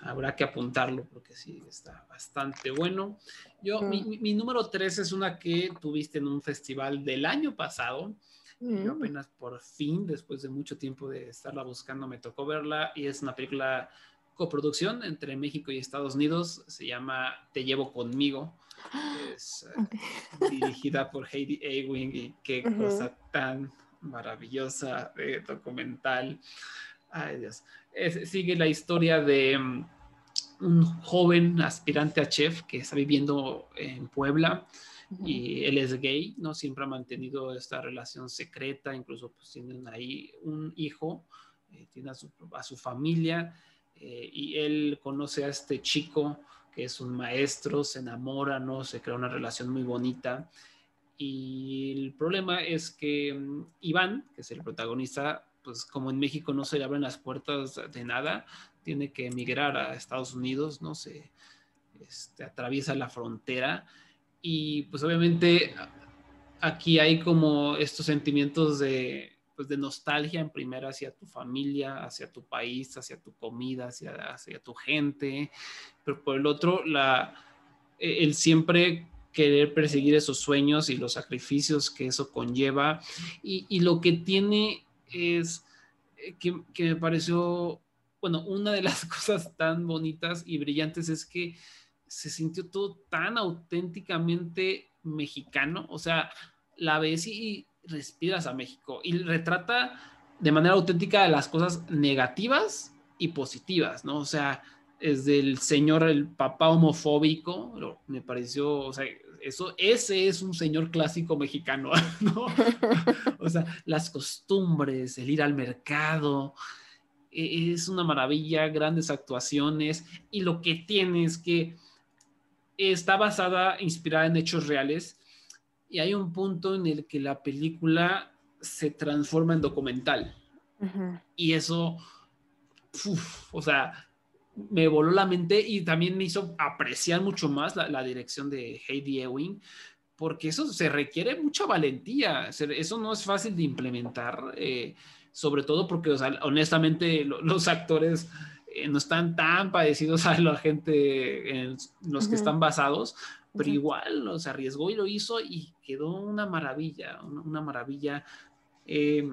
Habrá que apuntarlo porque sí, está bastante bueno. Yo, mi, Mm. mi- mi número tres es una que tuviste en un festival del año pasado. Yo Mm. apenas por fin, después de mucho tiempo de estarla buscando, me tocó verla y es una película coproducción entre México y Estados Unidos. Se llama Te llevo conmigo. Es eh, Ok. dirigida por Heidi Ewing y qué Ujú. cosa tan maravillosa de documental. Ay Dios. Es- sigue la historia de mm, un joven aspirante a chef que está viviendo en Puebla y él es gay, ¿no? Siempre ha mantenido esta relación secreta, incluso pues tienen ahí un hijo, eh, tiene a su, a su familia eh, y él conoce a este chico que es un maestro, se enamora, ¿no? Se crea una relación muy bonita y el problema es que mm, Iván, que es el protagonista, pues como en México no se le abren las puertas de nada, tiene que emigrar a Estados Unidos, ¿no? Se este, atraviesa la frontera y pues obviamente aquí hay como estos sentimientos de, pues, de nostalgia en primera hacia tu familia, hacia tu país, hacia tu comida, hacia, hacia tu gente, pero por el otro, la, eh, el siempre querer perseguir esos sueños y los sacrificios que eso conlleva. Y, y lo que tiene es eh, que, que me pareció, bueno, una de las cosas tan bonitas y brillantes es que se sintió todo tan auténticamente mexicano, o sea, la ves y respiras a México y retrata de manera auténtica las cosas negativas y positivas, ¿no? O sea, desde el señor, el papá homofóbico, me pareció, o sea, eso, ese es un señor clásico mexicano, ¿no? o sea, las costumbres, el ir al mercado, e- es una maravilla, grandes actuaciones y lo que tiene es que está basada, inspirada en hechos reales y hay un punto en el que la película se transforma en documental y eso, uf, o sea, me voló la mente y también me hizo apreciar mucho más la, la dirección de Heidi Ewing, porque eso se requiere mucha valentía, eso no es fácil de implementar, eh, sobre todo porque, o sea, honestamente, lo- los actores eh, no están tan parecidos a la gente en los que están basados, pero igual, o arriesgó y lo hizo y quedó una maravilla, una, una maravilla. Eh,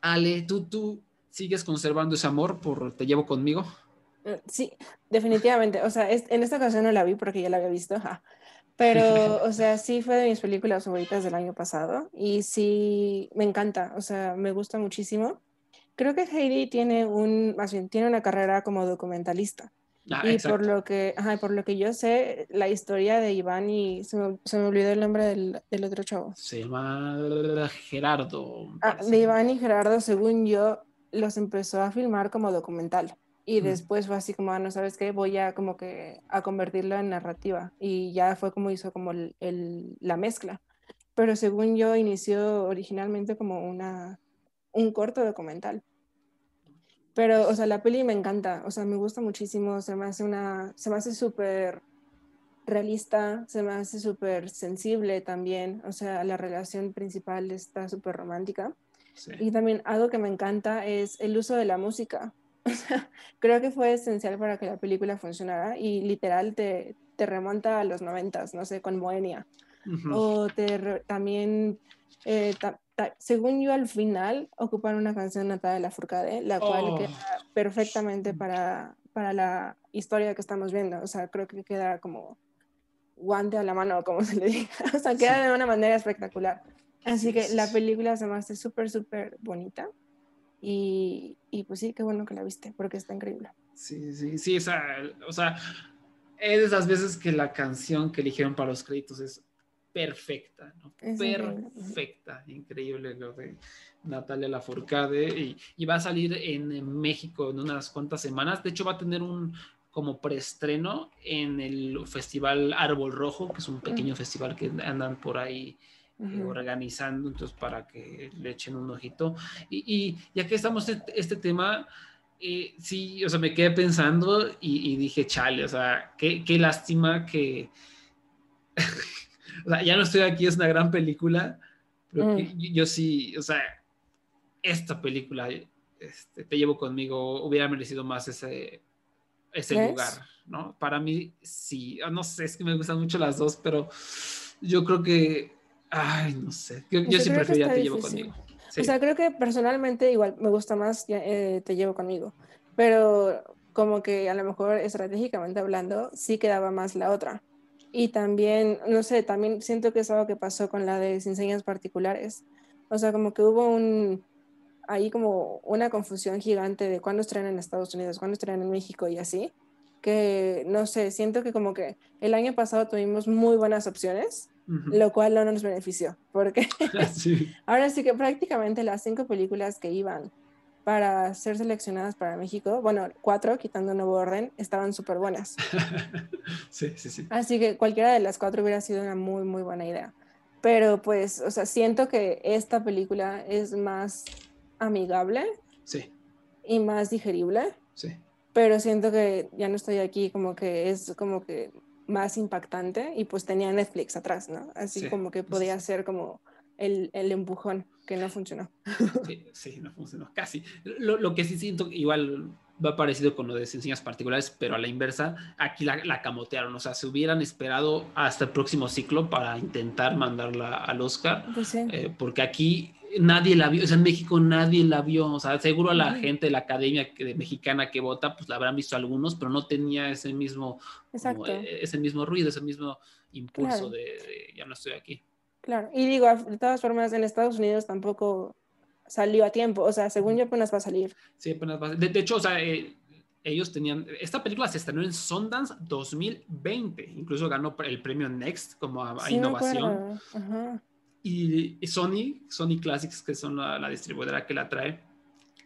Ale, ¿tú, ¿tú sigues conservando ese amor por Te llevo conmigo? Eh, Sí, definitivamente. O sea, es- en esta ocasión no la vi porque ya la había visto, ja. Pero, o sea, sí fue de mis películas favoritas del año pasado y sí me encanta, o sea, me gusta muchísimo. Creo que Heidi tiene un, más bien, tiene una carrera como documentalista. Ah, y exacto. por lo que, ajá, por lo que yo sé, la historia de Iván y se me, se me olvidó el nombre del, del otro chavo. Se llama Gerardo. Ah, de Iván y Gerardo, según yo, los empezó a filmar como documental. Y después fue así como, ah, no sabes qué, voy a como que a convertirlo en narrativa. Y ya fue como hizo como el, el- la mezcla. Pero según yo, inició originalmente como una, un corto documental. Pero, o sea, la peli me encanta, o sea, me gusta muchísimo, se me hace una, se me hace súper realista, se me hace súper sensible también, o sea, la relación principal está súper romántica. Sí. Y también algo que me encanta es el uso de la música. O sea, creo que fue esencial para que la película funcionara y literal te, te remonta a los noventas, no sé, con Moenia. Ujú. O te re- también, eh, ta- ta- según yo al final, ocupan una canción de Natalia Lafourcade, la cual Oh. queda perfectamente para, para la historia que estamos viendo. O sea, creo que queda como guante a la mano, como se le diga. O sea, queda de una manera espectacular. Así Sí, que sí, la sí. película se me hace súper, súper bonita. Y, y pues sí, qué bueno que la viste, porque está increíble. Sí, sí, sí, o sea, es de esas veces que la canción que eligieron para los créditos es perfecta, ¿no? Es perfecta, increíble lo de Natalia Lafourcade y, y va a salir en, en México en unas cuantas semanas, de hecho va a tener un como preestreno en el festival Árbol Rojo, que es un pequeño festival que andan por ahí eh, Ujú. organizando, entonces para que le echen un ojito. Y, y ya que estamos en este tema, eh, sí, o sea, me quedé pensando y, y dije, chale, o sea, qué, qué lástima que, o sea, ya no estoy aquí, es una gran película, pero que Mm. yo, yo sí, o sea, esta película, este, te llevo conmigo, hubiera merecido más ese, ese ¿Crees? lugar, ¿no? Para mí, sí, ah, no sé, es que me gustan mucho las dos, pero yo creo que, ay, no sé, yo, yo creo que preferiría está Te llevo conmigo. Sí. O sea, creo que personalmente igual me gusta más ya, eh, Te llevo conmigo, pero como que a lo mejor estratégicamente hablando, sí quedaba más la otra. Y también, no sé, también siento que es algo que pasó con la de Sin Señas Particulares. O sea, como que hubo un, ahí como una confusión gigante de cuándo estrenan en Estados Unidos, cuándo estrenan en México y así, que no sé, siento que como que el año pasado tuvimos muy buenas opciones, Lo cual no nos benefició, porque Sí. Ahora sí que prácticamente las cinco películas que iban para ser seleccionadas para México, bueno, cuatro, quitando Nuevo Orden, estaban súper buenas. sí, sí, sí. Así que cualquiera de las cuatro hubiera sido una muy, muy buena idea. Pero pues, o sea, siento que esta película es más amigable Sí, y más digerible, sí. pero siento que ya no estoy aquí, como que es como que más impactante y pues tenía Netflix atrás, ¿no? Así Sí, como que podía sí. ser como el, el empujón que no funcionó. Sí, sí, no funcionó, casi. Lo, lo que sí siento, igual va parecido con lo de enseñas particulares, pero a la inversa, aquí la, la camotearon, o sea, se hubieran esperado hasta el próximo ciclo para intentar mandarla al Oscar, Pues sí. eh, porque aquí nadie la vio, o sea, en México nadie la vio, o sea, seguro a la gente de la academia que- de mexicana que vota, pues la habrán visto algunos, pero no tenía ese mismo, como, eh, ese mismo ruido, ese mismo impulso Claro. de, de, ya no estoy aquí. Claro, y digo, de todas formas, en Estados Unidos tampoco salió a tiempo, o sea, según yo apenas va a salir. Sí, apenas va- De, de hecho, o sea, eh, ellos tenían. Esta película se estrenó en Sundance 2020. Incluso ganó el premio Next como a, a Sí, innovación. Ajá. Y, y Sony, Sony Classics, que son la, la distribuidora que la trae,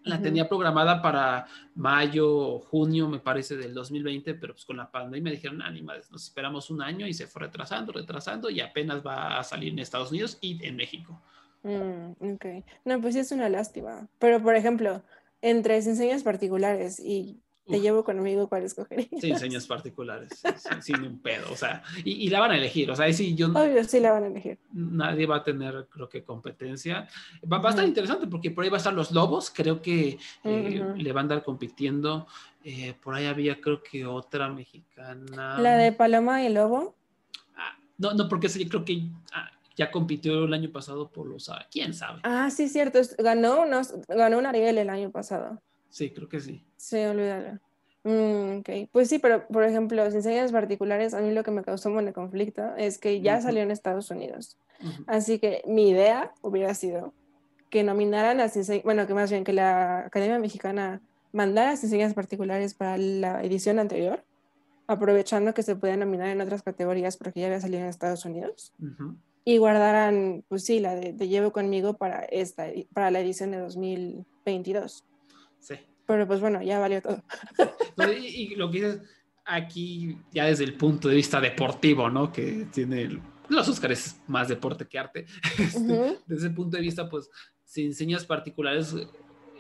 la tenía programada para mayo o junio, me parece, del 2020, pero pues con la pandemia dijeron, ah, ni madres, nos esperamos un año y se fue retrasando, retrasando y apenas va a salir en Estados Unidos y en México. Mm, ok. No, pues sí es una lástima. Pero, por ejemplo, entre enseñas particulares y te Uf. llevo conmigo, ¿cuál escogerías? Sí, diseños particulares, sí, sí, sin un pedo, o sea, y, y la van a elegir, o sea, sí, yo, Obvio, sí la van a elegir. nadie va a tener, creo que, competencia. Va, va a estar interesante porque por ahí va a estar los Lobos, creo que eh, le van a andar compitiendo. Eh, por ahí había, creo que otra mexicana. La de Paloma y Lobo. Ah, no, no, porque yo creo que ah, ya compitió el año pasado por los. ah, ¿Quién sabe? Ah, sí, cierto. Ganó, unos, ganó un Ariel el año pasado. Sí, creo que sí. Sí, olvídalo. Mm, ok, pues sí, pero por ejemplo, sin señas particulares, a mí lo que me causó un conflicto es que ya Ujú. salió en Estados Unidos. Ujú. Así que mi idea hubiera sido que nominaran a Sin bueno, que más bien que la Academia Mexicana mandara sin señas particulares para la edición anterior, aprovechando que se podía nominar en otras categorías porque ya había salido en Estados Unidos, Ujú. y guardaran, pues sí, la de, de Llevo conmigo para, esta, para la edición de 2022. Sí. Pero pues bueno, ya valió todo. No, y, y lo que dices aquí, ya desde el punto de vista deportivo, ¿no? Que tiene el- los Óscares más deporte que arte. Este, Ujú. Desde ese punto de vista, pues, sin señas particulares,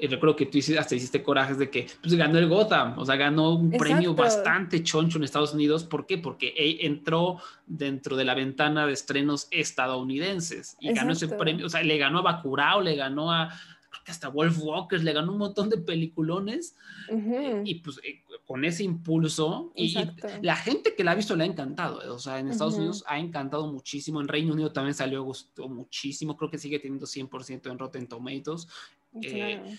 eh, recuerdo que tú hiciste, hasta hiciste corajes de que pues, ganó el Gotham, o sea, ganó un premio Exacto. bastante choncho en Estados Unidos. ¿Por qué? Porque entró dentro de la ventana de estrenos estadounidenses y ganó ese Exacto. premio, o sea, le ganó a Bacurau, le ganó a creo que hasta Wolf Walkers, le ganó un montón de peliculones Ujú. y pues eh, con ese impulso y, y la gente que la ha visto le ha encantado, eh, o sea, en Estados Ujú. Unidos ha encantado muchísimo, en Reino Unido también salió, gustó muchísimo, creo que sigue teniendo 100% en Rotten Tomatoes eh, Claro.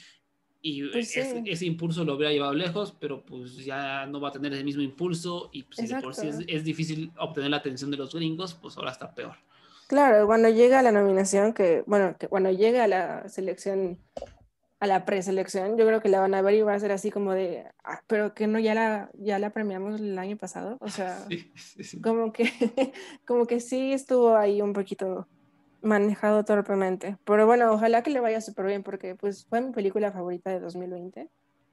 y Pues ese, sí. ese impulso lo hubiera llevado lejos, pero pues ya no va a tener el mismo impulso y pues, si de por sí es, es difícil obtener la atención de los gringos, pues ahora está peor. Claro, cuando llega la nominación, que bueno, que cuando llega a la selección, a la preselección, yo creo que la van a ver y va a ser así como de, "Ah, pero que no ya la, ya la premiamos el año pasado, o sea, Sí, sí, sí. como que, como que sí estuvo ahí un poquito manejado torpemente, pero bueno, ojalá que le vaya súper bien porque pues fue mi película favorita de 2020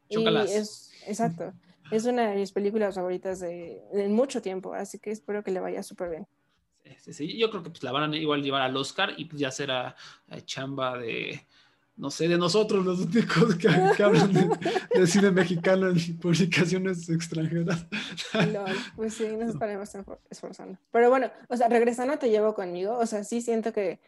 y Chócalas. es, exacto, es una de mis películas favoritas de, de mucho tiempo, así que espero que le vaya súper bien. Sí, sí. Yo creo que pues, la van a igual llevar al Oscar y pues ya será eh, chamba de, no sé, de nosotros los únicos que, que hablan de, de cine mexicano en publicaciones extranjeras. Lol, pues sí, nos estaremos esfor- esforzando. Pero bueno, o sea, regresando te llevo conmigo, o sea, sí siento que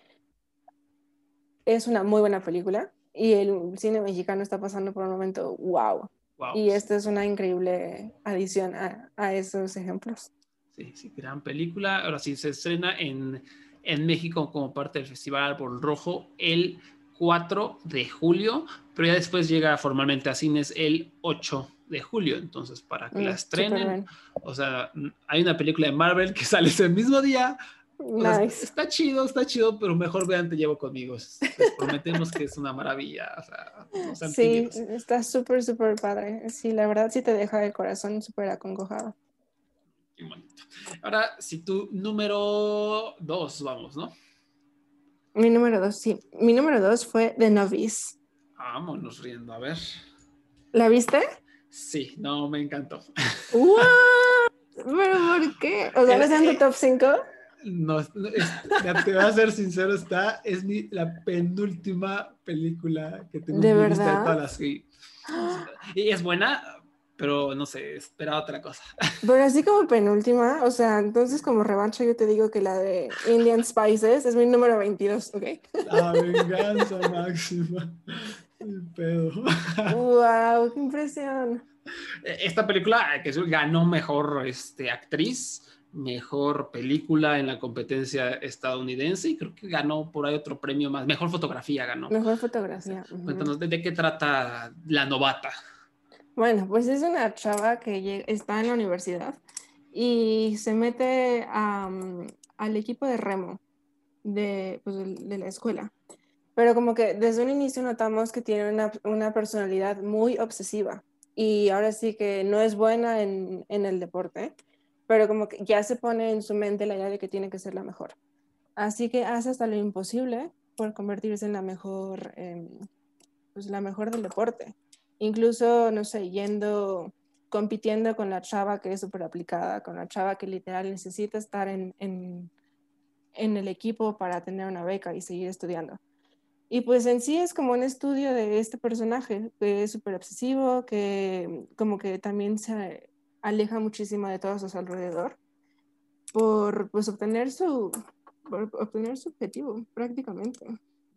es una muy buena película y el cine mexicano está pasando por un momento wow. Wow. Y esta es una increíble adición a, a esos ejemplos. Sí, sí, gran película. Ahora sí, se estrena en, en México como parte del Festival Árbol Rojo el 4 de julio, pero ya después llega formalmente a cines el 8 de julio. Entonces, para que Mm, la estrenen, o sea, hay una película de Marvel que sale ese mismo día. O sea, Nice. Está chido, está chido, pero mejor vean Te Llevo Conmigo. Les prometemos que es una maravilla. O sea, no Sí, tímidos. está súper, súper padre. Sí, la verdad sí te deja el corazón súper acongojado. Ahora, si tu número dos, vamos, ¿no? Mi número dos, sí. Mi número dos fue The Novice. Vámonos riendo, a ver. ¿La viste? Sí, no, me encantó. ¿What? ¿Pero por qué? O sea, ¿no está en tu top 5? No, es- te voy a ser sincero, está, es mi, la penúltima película que tengo ¿De en mi lista de todas las Y es buena, pero no sé, esperaba otra cosa. Pero así como penúltima, o sea, entonces como revancha yo te digo que la de Indian Spices es mi número 22, ¿ok? La venganza máxima. Qué pedo. ¡Wow! ¡Qué impresión! Esta película eh, que ganó mejor este, actriz, mejor película en la competencia estadounidense y creo que ganó por ahí otro premio más. Mejor fotografía ganó. Mejor fotografía. Cuéntanos, ¿de, de qué trata La Novata? Bueno, pues es una chava que está en la universidad y se mete mm, al equipo de remo de, pues, de la escuela. Pero como que desde un inicio notamos que tiene una, personalidad muy obsesiva y ahora sí que no es buena en, en el deporte, pero como que ya se pone en su mente la idea de que tiene que ser la mejor. Así que hace hasta lo imposible por convertirse en la mejor, em, pues la mejor del deporte incluso, no sé, yendo, compitiendo con la chava que es súper aplicada, con la chava que literal necesita estar en, en, el equipo para tener una beca y seguir estudiando. Y pues en sí es como un estudio de este personaje que es súper obsesivo, que como que también se aleja muchísimo de todos a su alrededor por pues obtener su, por obtener su objetivo prácticamente.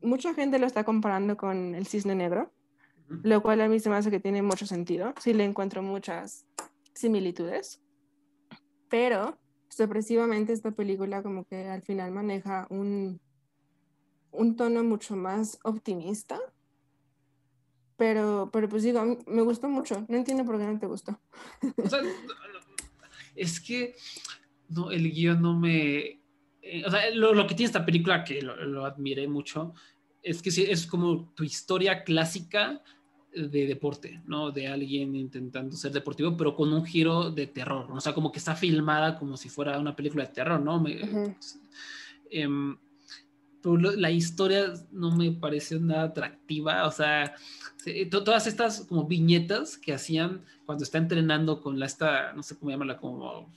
Mucha gente lo está comparando con el cisne negro, lo cual a mí se me hace que tiene mucho sentido. Sí le encuentro muchas similitudes, pero sorpresivamente esta película como que al final maneja un, un tono mucho más optimista, Pero, pero pues digo, me gustó mucho. No entiendo por qué no te gustó. O sea, es que no, el guion no me... eh, o sea, lo, lo que tiene esta película, que lo, lo admiré mucho, es que sí, es como tu historia clásica de deporte, ¿no? De alguien intentando ser deportivo, pero con un giro de terror, ¿no? O sea, como que está filmada como si fuera una película de terror, ¿no? Me- Ujú. em, pero lo- la historia no me pareció nada atractiva, o sea, se- to- todas estas como viñetas que hacían cuando está entrenando con la esta, no sé cómo llamarla, como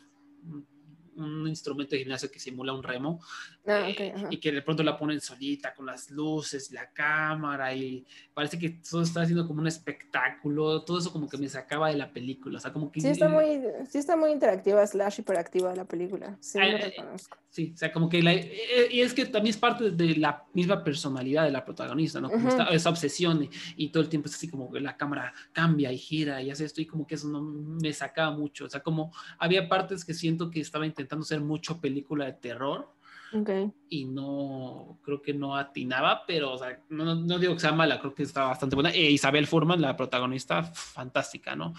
un, instrumento de gimnasio que simula un remo, Ah, eh, ok, ajá. y que de pronto la ponen solita con las luces, la cámara y parece que todo está haciendo como un espectáculo, todo eso como que me sacaba de la película, o sea, como que... Sí está muy, sí está muy interactiva, slash hiperactiva la película. Sí, Ay, lo ay, reconozco. Sí, o sea, como que la, eh, y es que también es parte de la misma personalidad de la protagonista, ¿no? Como Ujú. esta- esa obsesión y, y todo el tiempo es así como que la cámara cambia y gira y hace esto y como que eso no me sacaba mucho, o sea, como había partes que siento que estaba intentando ser mucho película de terror Ok. y no, creo que no atinaba, pero, o sea, no, no- digo que sea mala, creo que está bastante buena. E Isabel Furman, la protagonista, fantástica, ¿no?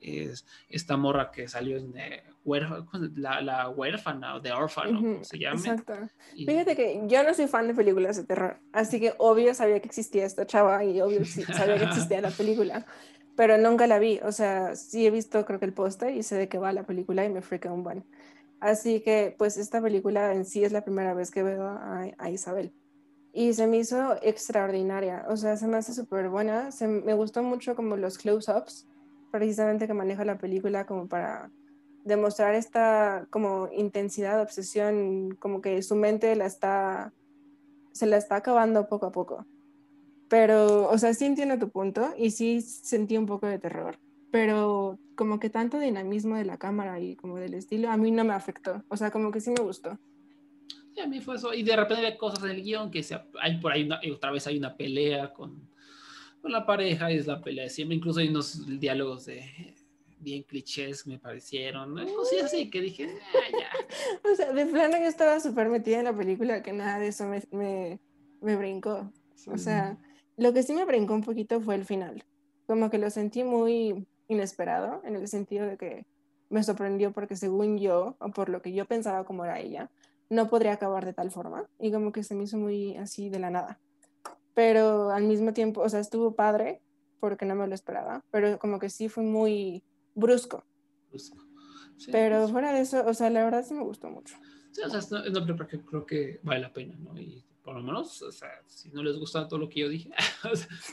Es esta morra que salió en eh, huérfa- ¿cómo se- la, la huérfana o The Orphan, ¿no? Ujú, Como se llama. Exacto. Y- Fíjate que yo no soy fan de películas de terror, así que obvio sabía que existía esta chava y obvio sabía que existía la película, pero nunca la vi. O sea, sí he visto creo que el póster y sé de qué va la película y me frica un buen. Así que pues esta película en sí es la primera vez que veo a, Isabel. Y se me hizo extraordinaria, o sea, se me hace súper buena, se, me gustó mucho como los close-ups, precisamente que maneja la película como para demostrar esta como intensidad, obsesión, como que su mente se la está acabando poco a poco. Pero, o sea, sí entiendo tu punto y sí sentí un poco de terror, pero como que tanto dinamismo de la cámara y como del estilo a mí no me afectó, o sea, como que sí me gustó. Y a mí fue eso. Y de repente había cosas en el guion que se, hay por ahí, una- otra vez hay una pelea con, con la pareja, y es la pelea de siempre. Incluso hay unos diálogos de bien clichés me parecieron. ¿no? Cosas así que dije, "Ah, ya. O sea, de plano yo estaba súper metida en la película que nada de eso me, me, me brincó. O sea, lo que sí me brincó un poquito fue el final. Como que lo sentí muy inesperado, en el sentido de que me sorprendió porque según yo, o por lo que yo pensaba como era ella, no podría acabar de tal forma. Y como que se me hizo muy así de la nada. Pero al mismo tiempo, o sea, estuvo padre porque no me lo esperaba, pero como que sí fue muy brusco. Sí, Pero fuera de eso, o sea, la verdad sí me gustó mucho. sí, o sea, es una, es una película que creo que vale la pena, ¿no? Y por lo menos, o sea, si no les gusta todo lo que yo dije, o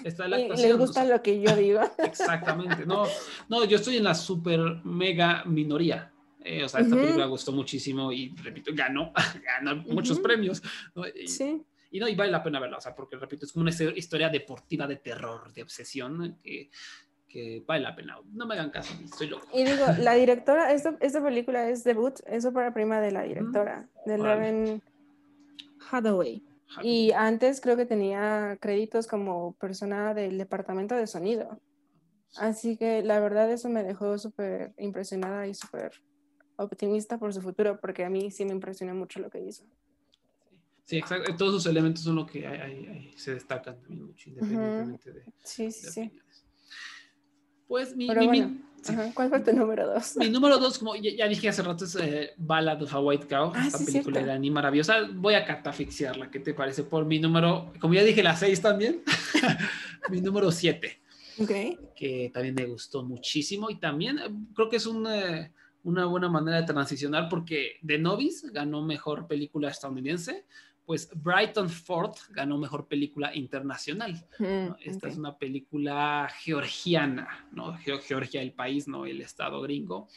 está la actuación. les o gusta sea, lo que yo digo. Exactamente, no, no, yo estoy en la super mega minoría. Eh, o sea, esta Ujú. película gustó muchísimo y repito, ganó, ganó muchos Ujú. premios. ¿no? Y, Sí. y no, y vale la pena verla, o sea, porque repito, es como una histo- historia deportiva de terror, de obsesión, que, que vale la pena. No me hagan caso, estoy loco. Y digo, la directora, esta, esta película es debut, es para prima de la directora, de Órale. Lauren Hathaway. Y antes creo que tenía créditos como persona del departamento de sonido. Así que la verdad eso me dejó súper impresionada y súper optimista por su futuro, porque a mí sí me impresionó mucho lo que hizo. Sí, exacto. Todos sus elementos son lo que hay- hay- hay- se destacan también mucho, independientemente de, Sí, sí, de sí. opiniones. Pues mi, mi- bueno. Ajá, ¿Cuál fue tu número dos? Mi número dos, como ya, ya dije hace rato, es eh, Ballad of a White Cow. Ah, esta sí, película cierto. iraní maravillosa. Voy a catafixiarla. ¿Qué te parece? Por mi número, como ya dije, la seis también. mi número siete, Ok. que también me gustó muchísimo. Y también eh, creo que es un, eh, una buena manera de transicionar porque The Novice ganó mejor película estadounidense. Pues Brighton Ford ganó mejor película internacional. Mm, ¿no? Esta es una película georgiana, ¿no? Geo- Georgia, el país, no el estado gringo.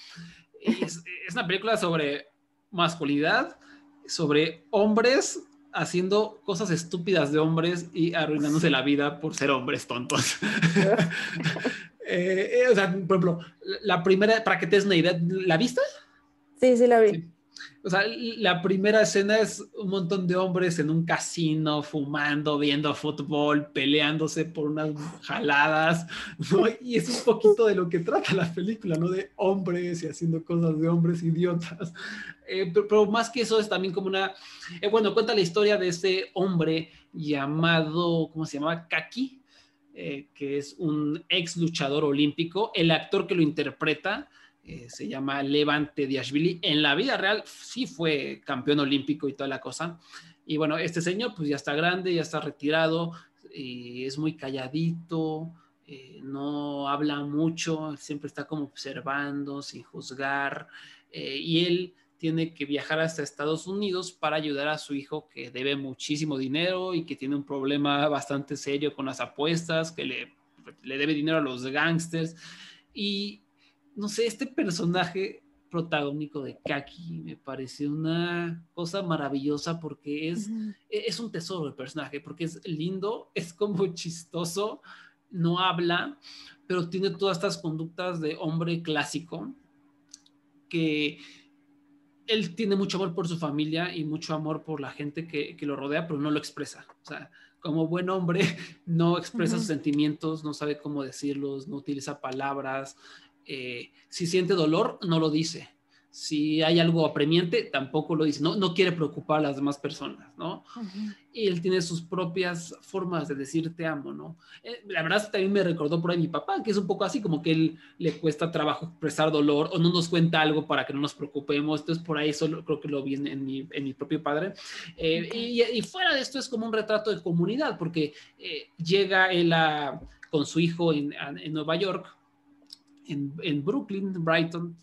Es, es una película sobre masculinidad, sobre hombres haciendo cosas estúpidas de hombres y arruinándose la vida por ser hombres tontos. Eh, eh, o sea, por ejemplo, la primera, para que te des una idea, ¿la viste? Sí, sí la vi. Sí. O sea, la primera escena es un montón de hombres en un casino, fumando, viendo fútbol, peleándose por unas jaladas, ¿no? Y es un poquito de lo que trata la película, ¿no? De hombres y haciendo cosas de hombres idiotas. Eh, pero, pero más que eso es también como una... eh, bueno, cuenta la historia de ese hombre llamado, ¿cómo se llamaba? Kaki. eh, que es un ex luchador olímpico. El actor que lo interpreta eh, se llama Levante Diashvili. En la vida real sí fue campeón olímpico y toda la cosa. Y bueno, este señor pues ya está grande, ya está retirado, y es muy calladito, eh, no habla mucho, siempre está como observando, sin juzgar, eh, y él tiene que viajar hasta Estados Unidos para ayudar a su hijo que debe muchísimo dinero y que tiene un problema bastante serio con las apuestas, que le, le debe dinero a los gangsters. Y no sé, este personaje protagónico de Kaki me pareció una cosa maravillosa porque es, e-, es un tesoro el personaje, porque es lindo, es como chistoso, no habla, pero tiene todas estas conductas de hombre clásico que él tiene mucho amor por su familia y mucho amor por la gente que, que lo rodea, pero no lo expresa. O sea, como buen hombre, no expresa sus sentimientos, no sabe cómo decirlos, no utiliza palabras, eh, si siente dolor, no lo dice. Si hay algo apremiante, tampoco lo dice. No, no quiere preocupar a las demás personas, ¿no? Y él tiene sus propias formas de decir te amo, ¿no? Eh, la verdad también me recordó por ahí mi papá, que es un poco así, como que él le cuesta trabajo expresar dolor o no nos cuenta algo para que no nos preocupemos. Entonces, por ahí solo creo que lo vi en, mi, en mi, propio padre. Eh, y, y, fuera de esto es como un retrato de comunidad, porque llega él a, con su hijo en, en Nueva York en, Brooklyn, Brighton,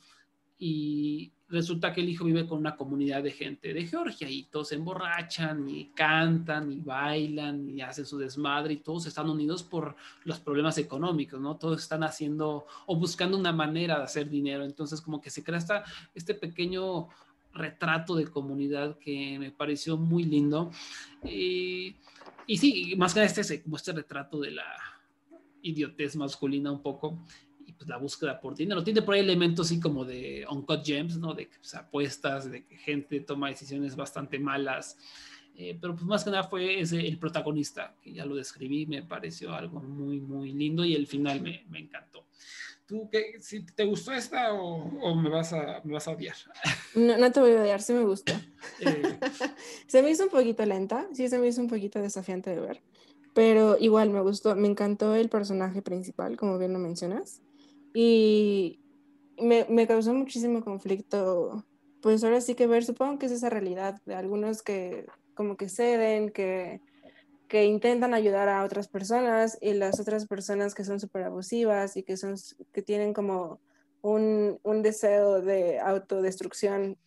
y resulta que el hijo vive con una comunidad de gente de Georgia y todos se emborrachan y cantan y bailan y hacen su desmadre y todos están unidos por los problemas económicos, ¿no? Todos están haciendo o buscando una manera de hacer dinero. Entonces como que se crea este pequeño retrato de comunidad que me pareció muy lindo. Y, y sí, más que este, como este retrato de la idiotez masculina un poco pues, la búsqueda por dinero. Tiene por ahí elementos así como de Uncut Gems, ¿no? De pues, apuestas, de que gente toma decisiones bastante malas. Eh, pero pues más que nada fue ese, el protagonista, que ya lo describí, me pareció algo muy, muy lindo y el final me, me encantó. ¿Tú qué, si te gustó esta o, o, me, vas a, me vas a odiar? No, no te voy a odiar, sí me gustó. Eh. se me hizo un poquito lenta, sí se me hizo un poquito desafiante de ver, pero igual me gustó, me encantó el personaje principal, como bien lo mencionas. Y me, me, causó muchísimo conflicto, pues ahora sí que ver, supongo que es esa realidad de algunos que como que ceden, que, que intentan ayudar a otras personas y las otras personas que son súper abusivas y que, son, que tienen como un, un deseo de autodestrucción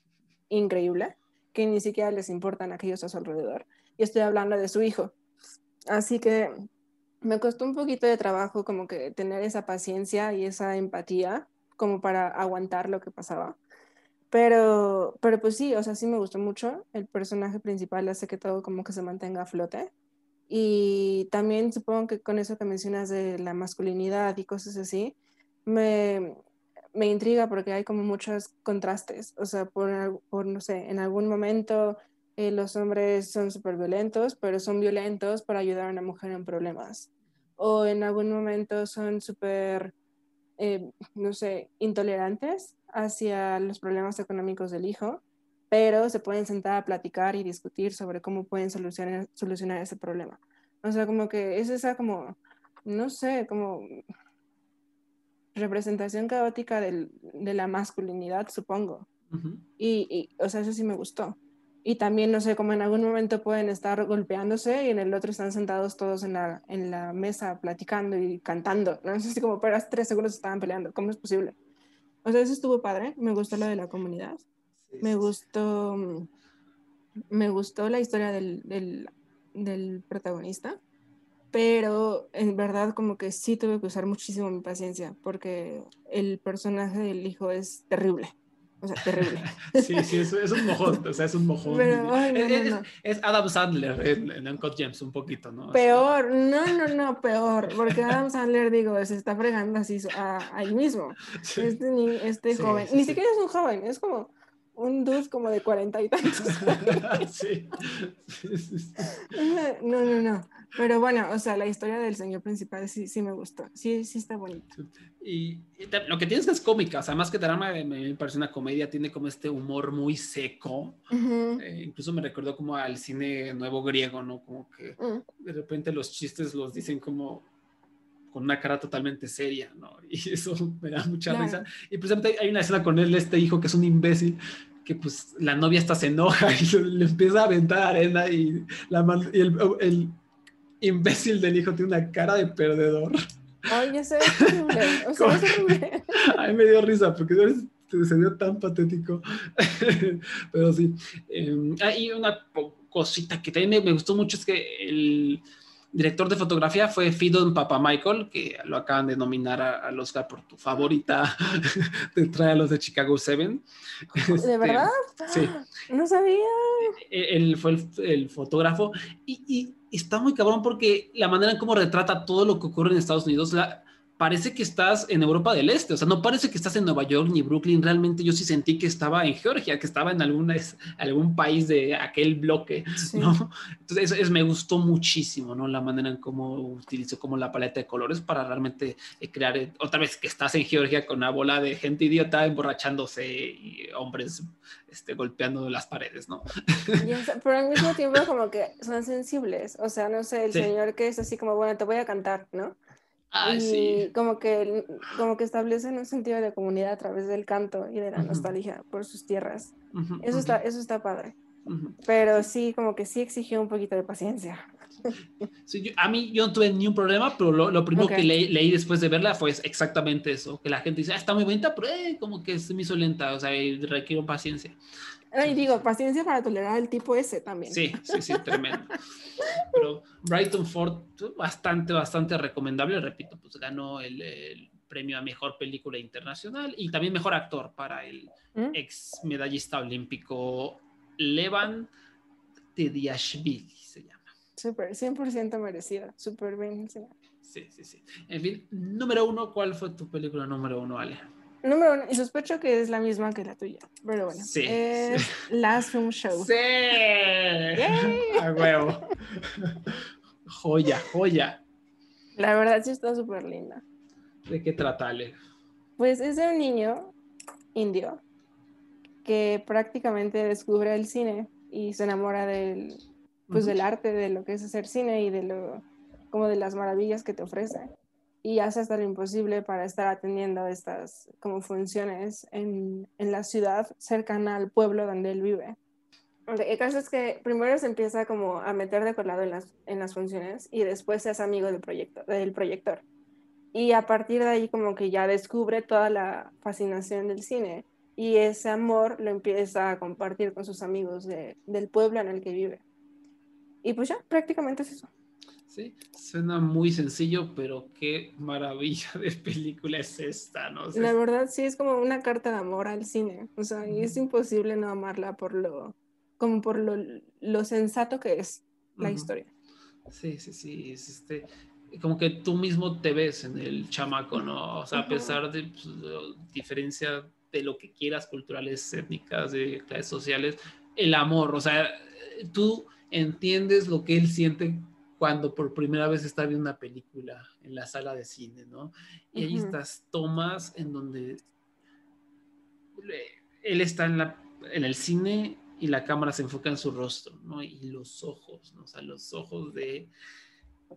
increíble, que ni siquiera les importan aquellos a su alrededor. Y estoy hablando de su hijo. Así que me costó un poquito de trabajo como que tener esa paciencia y esa empatía como para aguantar lo que pasaba. Pero, pero pues sí, o sea, sí me gustó mucho. El personaje principal hace que todo como que se mantenga a flote. Y también supongo que con eso que mencionas de la masculinidad y cosas así, me, me intriga porque hay como muchos contrastes. O sea, por, por no sé, en algún momento eh, los hombres son súper violentos, pero son violentos para ayudar a una mujer en problemas. O en algún momento son súper, eh, no sé, intolerantes hacia los problemas económicos del hijo, pero se pueden sentar a platicar y discutir sobre cómo pueden solucionar, solucionar ese problema. O sea, como que es esa como, no sé, como representación caótica del, de la masculinidad, supongo. y, y, o sea, eso sí me gustó y también, no sé, como en algún momento pueden estar golpeándose y en el otro están sentados todos en la, en la mesa platicando y cantando, ¿no? Es así como, pero hace tres segundos estaban peleando, ¿cómo es posible? O sea, eso estuvo padre, me gustó lo de la comunidad, me gustó, me gustó la historia del, del, del protagonista, pero en verdad como que sí tuve que usar muchísimo mi paciencia porque el personaje del hijo es terrible. O sea, terrible. sí, sí, es, es, un mojón, o sea, es un mojón. Pero, ay, no, es, no, no. es, Adam Sandler en, en Uncut Gems, un poquito, ¿no? Peor, no, no, no, peor, porque Adam Sandler, digo, se está fregando así a, ahí mismo. Sí. Este, este sí, joven, sí, ni siquiera es un joven, es como un dude como de cuarenta y tantos. sí. No, no, no. Pero bueno, o sea, la historia del señor principal sí, sí me gustó. Sí, sí está bonito. Y, y te, lo que tienes es cómica, o sea, más que drama, me, me, parece una comedia, tiene como este humor muy seco. Uh -huh. eh, incluso me recordó como al cine nuevo griego, ¿no? Como que uh -huh. de repente los chistes los dicen como con una cara totalmente seria, ¿no? Y eso me da mucha Claro. risa. Y precisamente hay una escena con él, este hijo que es un imbécil, que pues la novia hasta se enoja y le, le empieza a aventar arena y, la man- y el, el imbécil del hijo tiene una cara de perdedor. Ay, ya sé, es horrible. O sea, es horrible. A mí me dio risa porque se vio tan patético. Pero sí. Eh, ah, y una cosita que también me, me gustó mucho es que el director de fotografía fue Fidon Papa Michael, que lo acaban de nominar a- al Oscar por tu favorita de los de Chicago 7. ¿De verdad? Sí. No sabía. Eh, él fue el, el fotógrafo y, y está muy cabrón porque la manera en cómo retrata todo lo que ocurre en Estados Unidos la, parece que estás en Europa del Este, o sea, no parece que estás en Nueva York ni Brooklyn, realmente yo sí sentí que estaba en Georgia, que estaba en alguna, es- algún país de aquel bloque, Sí. ¿no? Entonces, eso, es- me gustó muchísimo, ¿no? La manera en cómo utilizó como la paleta de colores para realmente eh, crear, eh, otra vez que estás en Georgia con una bola de gente idiota emborrachándose y hombres este, golpeando las paredes, ¿no? Pero al mismo tiempo como que son sensibles. O sea, no sé, el Sí. señor que es así como, bueno, te voy a cantar, ¿no? Ay, y sí. como que, como que establecen un sentido de comunidad a través del canto y de la Ujú. nostalgia por sus tierras. Ujú, Eso ujú, está, eso está padre. Pero sí, como que sí exigió un poquito de paciencia. Sí, yo- a mí yo no tuve ni un problema, pero lo, lo primero Ok. que leí, leí después de verla fue exactamente eso, que la gente dice, ah, está muy bonita, pero eh, como que se me hizo lenta, o sea, requiero paciencia. Y digo, paciencia para tolerar el tipo ese también. Sí, sí, sí, tremendo. Pero Brighton Ford, bastante, bastante recomendable, repito, pues ganó el, el premio a Mejor Película Internacional y también Mejor Actor para el ¿Mm? ex medallista olímpico Levan Tediashvili, se llama. Súper, 100% merecida. Súper bien. Sí, sí, sí. En fin, número uno, ¿cuál fue tu película número uno, Ale? Número uno, y sospecho que es la misma que la tuya, pero bueno. Sí, es Last Film Show. ¡Sí! A huevo. Joya, joya. La verdad sí está súper linda. ¿De qué trata, Ale? Pues es de un niño indio que prácticamente descubre el cine y se enamora del, pues, del arte, de lo que es hacer cine y de lo, como de las maravillas que te ofrece. Y hace hasta lo imposible para estar atendiendo estas como funciones en, en la ciudad cercana al pueblo donde él vive. El caso es que primero se empieza como a meter de colado en las, en las funciones y después hace amigo del, proyecto, del proyector. Y a partir de ahí como que ya descubre toda la fascinación del cine y ese amor lo empieza a compartir con sus amigos de- del pueblo en el que vive. Y pues ya, prácticamente es eso. Sí, suena muy sencillo, pero qué maravilla de película es esta, ¿no? O sea, La verdad sí es como una carta de amor al cine. O sea, y es imposible no amarla por lo, como por lo, lo sensato que es la historia. Sí, sí, sí, es este, como que tú mismo te ves en el chamaco, ¿no? O sea, a pesar de pues, diferencia de lo que quieras, culturales, étnicas, de clases sociales, el amor, o sea, tú entiendes lo que él siente cuando por primera vez está viendo una película en la sala de cine, ¿no? Y hay Ujú. estas tomas en donde él está en, la, en el cine y la cámara se enfoca en su rostro, ¿no? Y los ojos, ¿no? O sea, los ojos de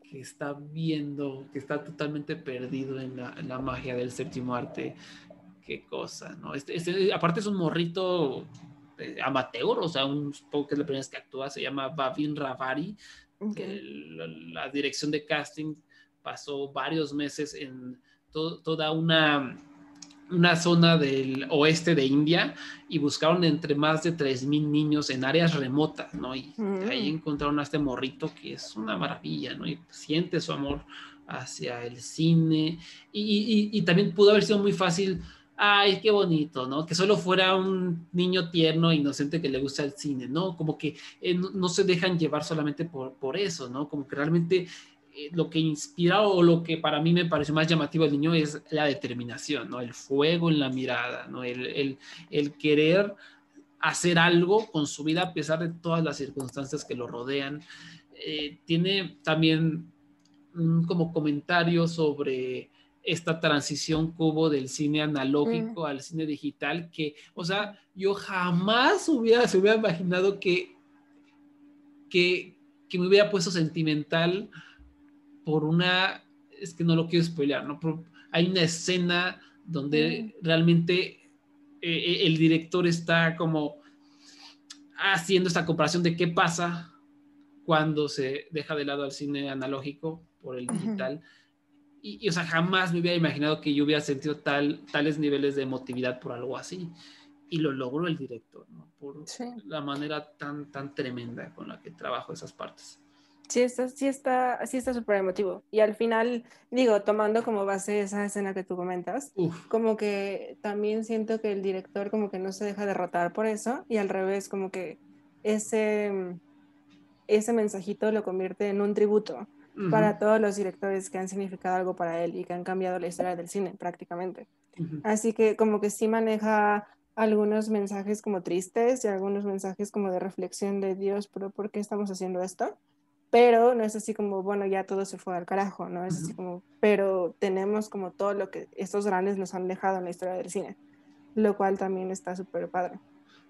que está viendo, que está totalmente perdido en la, en la magia del séptimo arte. Qué cosa, ¿no? Este, este- aparte es un morrito eh, amateur, o sea, un, supongo que es la primera vez que actúa, se llama Bavin Ravari, Ok. que la, la dirección de casting pasó varios meses en to- toda una, una zona del oeste de India y buscaron entre más de 3.000 niños en áreas remotas, ¿no? Y Mm. ahí encontraron a este morrito que es una maravilla, ¿no? Y siente su amor hacia el cine y, y- y también pudo haber sido muy fácil. Ay, qué bonito, ¿no? Que solo fuera un niño tierno, inocente que le gusta el cine, ¿no? Como que eh, no, se dejan llevar solamente por, por eso, ¿no? Como que realmente eh, lo que inspira o lo que para mí me pareció más llamativo del niño es la determinación, ¿no? El fuego en la mirada, ¿no? El, el- el querer hacer algo con su vida a pesar de todas las circunstancias que lo rodean. Eh, tiene también un como comentario sobre esta transición que hubo del cine analógico al cine digital que, o sea, yo jamás hubiera, se hubiera imaginado que, que, que me hubiera puesto sentimental por una es que no lo quiero spoilear, ¿no? Pero hay una escena donde realmente eh, el director está como haciendo esta comparación de qué pasa cuando se deja de lado al cine analógico por el digital. Y, y, o sea, jamás me hubiera imaginado que yo hubiera sentido tal, tales niveles de emotividad por algo así. Y lo logró el director, ¿no? Por Sí. la manera tan, tan tremenda con la que trabajo esas partes. Sí está, sí está, sí está súper emotivo. Y al final, digo, tomando como base esa escena que tú comentas, Uf, como que también siento que el director como que no se deja derrotar por eso y al revés, como que ese, ese mensajito lo convierte en un tributo para todos los directores que han significado algo para él y que han cambiado la historia del cine prácticamente. ujú. Así que como que sí maneja algunos mensajes como tristes y algunos mensajes como de reflexión de Dios, pero ¿por qué estamos haciendo esto? Pero no es así como, bueno, ya todo se fue al carajo, ¿no? Es así Ujú. como, pero tenemos como todo lo que estos grandes nos han dejado en la historia del cine, lo cual también está súper padre.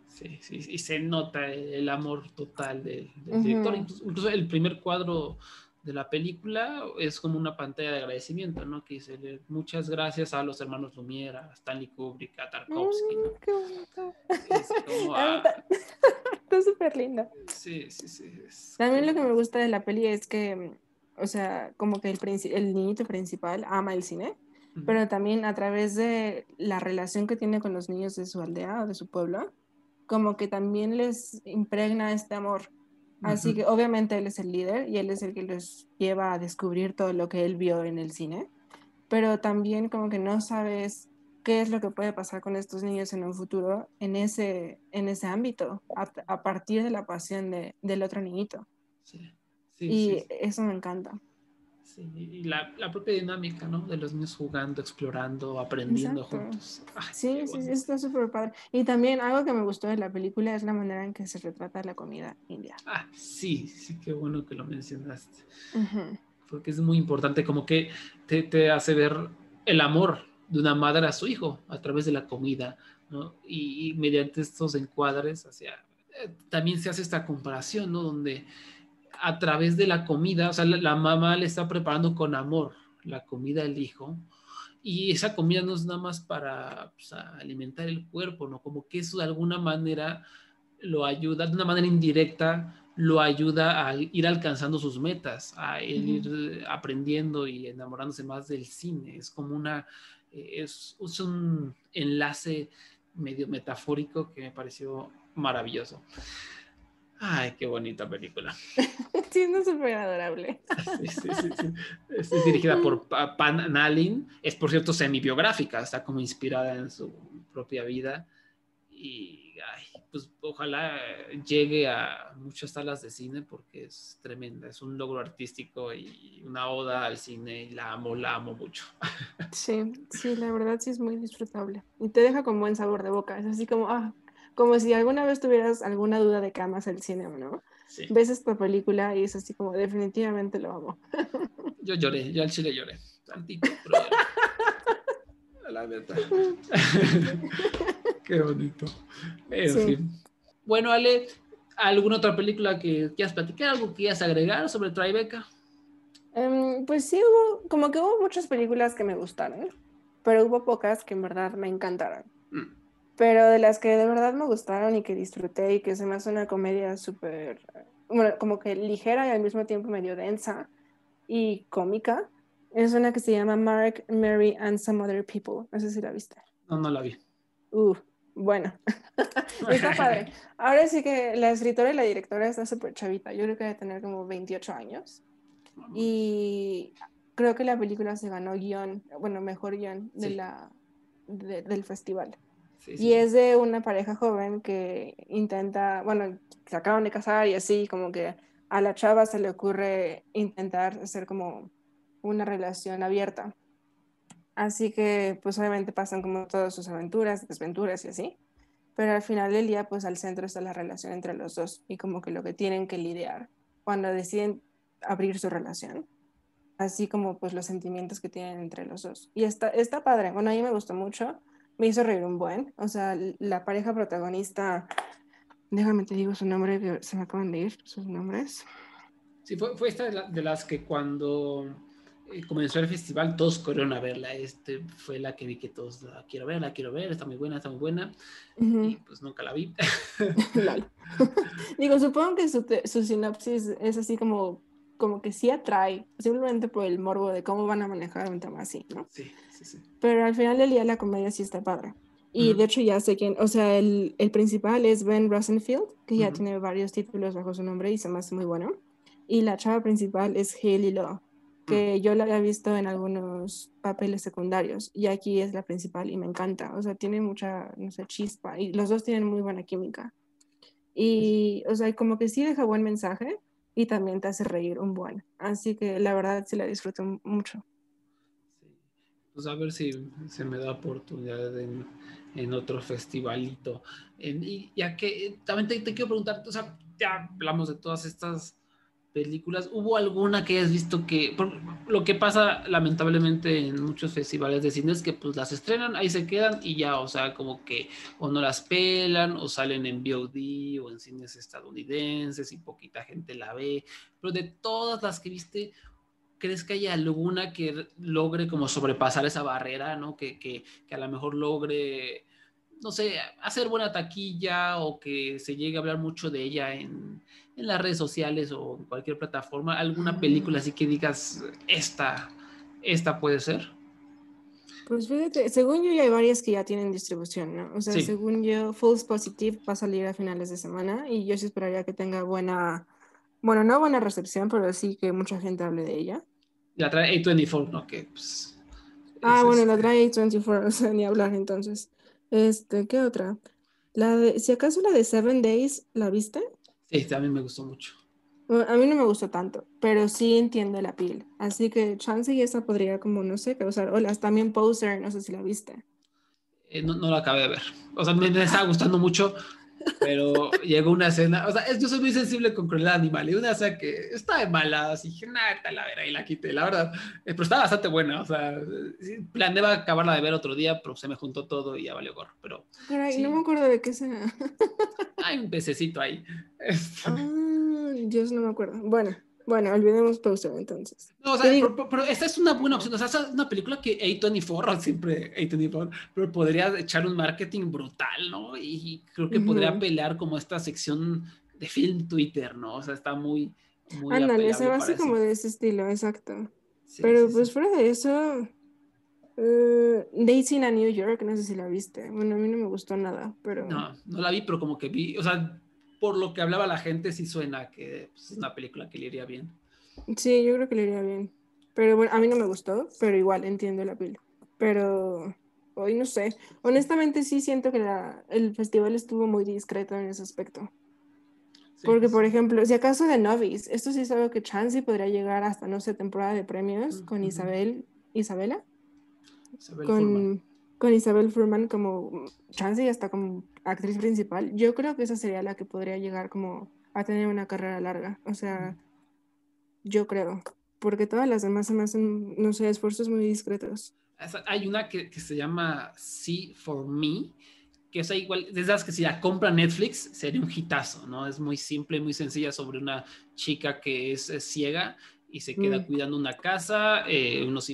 Sí, sí, y se nota el amor total del, del director. Incluso, incluso el primer cuadro de la película es como una pantalla de agradecimiento, ¿no? Que dice muchas gracias a los hermanos Lumière, a Stanley Kubrick, a Tarkovsky, ¿no? Mm, qué bonito. Es como, ah, Está está súper linda. sí, sí, sí. es También lo que me gusta de la peli es que, o sea, como que el, princi- el niñito principal ama el cine, pero también a través de la relación que tiene con los niños de su aldea o de su pueblo, como que también les impregna este amor. Así que obviamente él es el líder y él es el que los lleva a descubrir todo lo que él vio en el cine, pero también como que no sabes qué es lo que puede pasar con estos niños en un futuro en ese, en ese ámbito, a, a partir de la pasión de- del otro niñito. sí, sí, y sí, eso me encanta. Sí, y la, la propia dinámica, ¿no? De los niños jugando, explorando, aprendiendo Exacto. juntos. Ay, Sí, sí, está súper padre. Y también algo que me gustó de la película es la manera en que se retrata la comida india. Ah, sí, sí, qué bueno que lo mencionaste. Porque es muy importante, como que te, te hace ver el amor de una madre a su hijo a través de la comida, ¿no? Y, y mediante estos encuadres hacia... eh, también se hace esta comparación, ¿no? Donde a través de la comida, o sea, la, la mamá le está preparando con amor la comida al hijo, y esa comida no es nada más para pues, alimentar el cuerpo, ¿no? Como que eso de alguna manera lo ayuda, de una manera indirecta, lo ayuda a ir alcanzando sus metas, a ir aprendiendo y enamorándose más del cine. Es como una, es, es un enlace medio metafórico que me pareció maravilloso. Ay, qué bonita película. Sí, no súper adorable. Sí, sí, sí. Es, es dirigida por Pa- Pan Nalin. Es, por cierto, semi-biográfica. Está como inspirada en su propia vida. Y, ay, pues, ojalá llegue a muchas salas de cine porque es tremenda. Es un logro artístico y una oda al cine. Y la amo, la amo mucho. Sí, sí, la verdad sí es muy disfrutable. Y te deja con buen sabor de boca. Es así como, ah, como si alguna vez tuvieras alguna duda de que amas el cine o no. Sí. Ves esta película y es así como, definitivamente lo amo. Yo lloré, yo al chile lloré. Tantito, pero lloré. La verdad. Qué bonito. En Sí. fin. Bueno, Ale, ¿alguna otra película que quieras platicar? ¿Algo que quieras agregar sobre Tribeca? Em, pues sí, hubo, como que hubo muchas películas que me gustaron, pero hubo pocas que en verdad me encantaron. Mm. Pero de las que de verdad me gustaron y que disfruté y que se me hace una comedia súper, bueno, como que ligera y al mismo tiempo medio densa y cómica, es una que se llama Mark, Mary and Some Other People. No sé si la viste. No, no la vi. Uh, bueno, está padre. Ahora sí que la escritora y la directora está súper chavita. Yo creo que debe tener como 28 años. Y creo que la película se ganó guion, bueno, mejor guion de Sí. la, de- del festival. Sí, Y es de una pareja joven que intenta, bueno, se acaban de casar y así, como que a la chava se le ocurre intentar hacer como una relación abierta. Así que, pues obviamente pasan como todas sus aventuras, desventuras y así. Pero al final del día, pues al centro está la relación entre los dos y como que lo que tienen que lidiar cuando deciden abrir su relación. Así como pues los sentimientos que tienen entre los dos. Y está, está padre. Bueno, a mí me gustó mucho me hizo reír un buen. O sea, la pareja protagonista, déjame te digo su nombre, que se me acaban de ir sus nombres. Sí, fue, fue esta de, la- de las que cuando eh, comenzó el festival, todos corrieron a verla. Este fue la que vi que todos la quiero ver, la quiero ver, está muy buena, está muy buena. Y pues nunca la vi. Digo, supongo que su, su sinopsis es así como, como que sí atrae, simplemente por el morbo de cómo van a manejar un tema así, ¿no? sí, sí, sí. Pero al final del día la comedia sí está padre. Y Ujú. de hecho ya sé quién, o sea, el, el principal es Ben Rosenfield, que ya Ujú. tiene varios títulos bajo su nombre y se me hace muy bueno. Y la chava principal es Haley Law, que yo la había visto en algunos papeles secundarios y aquí es la principal y me encanta. O sea, tiene mucha, no sé, chispa y los dos tienen muy buena química. Y, o sea, como que sí deja buen mensaje y también te hace reír un buen. Así que la verdad sí la disfruto mucho. Pues a ver si se me da oportunidad en, en otro festivalito. Y ya que también te, te quiero preguntar, o sea, ya hablamos de todas estas películas, ¿hubo alguna que hayas visto que, por- lo que pasa lamentablemente en muchos festivales de cine es que pues las estrenan, ahí se quedan y ya, o sea, como que o no las pelan o salen en VOD o en cines estadounidenses y poquita gente la ve, pero de todas las que viste, ¿crees que haya alguna que logre como sobrepasar esa barrera, ¿no? Que, que, que a lo mejor logre, no sé, hacer buena taquilla o que se llegue a hablar mucho de ella en, en las redes sociales o en cualquier plataforma? ¿Alguna película así que digas, esta, esta puede ser? Pues fíjate, según yo ya hay varias que ya tienen distribución, ¿no? O sea, Sí. según yo, False Positive va a salir a finales de semana y yo sí esperaría que tenga buena, bueno, no buena recepción, pero sí que mucha gente hable de ella. La trae A24, ¿no? Que, pues, Ah, bueno, la este, trae 24, o sea, ni hablar entonces. Este, ¿qué otra? La de, si acaso la de Seven Days, ¿la viste? Sí, también me gustó mucho. A mí no me gustó tanto, pero sí entiendo la piel. Así que chance y esa podría como, no sé, causar olas. También Poser, no sé si la viste. Eh, no, no la acabé de ver. O sea, me, me estaba gustando mucho, pero llegó una escena. O sea, es- yo soy muy sensible con crueldad animal. Y una escena que está de malas. Y dije, nada, está la vera y la quité, la verdad. Eh, pero está bastante buena. O sea, planeaba acabarla de ver otro día, pero se me juntó todo y ya valió gorro. Pero Caray, Sí. no me acuerdo de qué sea. hay un pececito ahí. Ah, Dios, no me acuerdo. Bueno, bueno, olvidemos Poser entonces. No, o sea, digo- pero, pero esta es una buena opción. O sea, es una película que A24, siempre A24, pero podría echar un marketing brutal, ¿no? Y creo que podría Ujú. pelear como esta sección de film Twitter, ¿no? O sea, está muy, muy Ándale, se para como de ese estilo, exacto. Sí, Pero sí, pues sí. fuera de eso, eh, Daisy a New York, no sé si la viste. Bueno, a mí no me gustó nada, pero... No, no la vi, pero como que vi, o sea, por lo que hablaba la gente, sí suena que pues, es una película que le iría bien. Sí, yo creo que le iría bien. Pero bueno, a mí no me gustó, pero igual entiendo la pila. Pero hoy no sé. Honestamente sí siento que la- el festival estuvo muy discreto en ese aspecto. Sí, Porque, sí. por ejemplo, si acaso de Novice, esto sí es algo que Chansey podría llegar hasta, no sé, temporada de premios con Ujú. Isabel, Isabela, Isabel con, con Isabel Furman como Chansey hasta como actriz principal. Yo creo que esa sería la que podría llegar como a tener una carrera larga. O sea, yo creo. Porque todas las demás se me hacen, no sé, esfuerzos muy discretos. Hay una que, que se llama See for Me, que es igual, de esas que si la compra Netflix sería un hitazo, ¿no? Es muy simple, muy sencilla sobre una chica que es, eh, ciega y se queda Mm. cuidando una casa, eh, unos,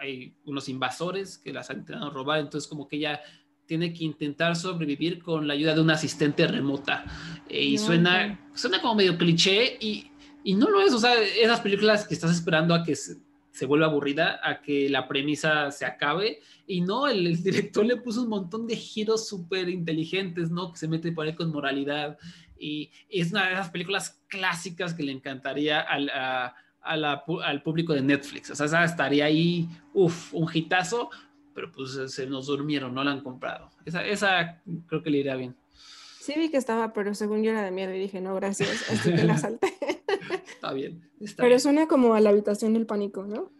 hay unos invasores que las han intentado robar, entonces como que ella tiene que intentar sobrevivir con la ayuda de una asistente remota. Eh, y Ya, suena, suena como medio cliché y, y no lo es, o sea, esas películas que estás esperando a que se, se vuelva aburrida, a que la premisa se acabe. Y no, el, el director le puso un montón de giros súper inteligentes, ¿no? Que se mete por ahí con moralidad. Y, es una de esas películas clásicas que le encantaría al, a- a la al público de Netflix. O sea, esa estaría ahí, uff, un hitazo, pero pues se nos durmieron, no la han comprado. Esa, esa creo que le iría bien. Sí vi que estaba, pero según yo era de miedo y dije, no, gracias, así que la salté. Está bien. Está Pero bien. suena como a la habitación del pánico, ¿no?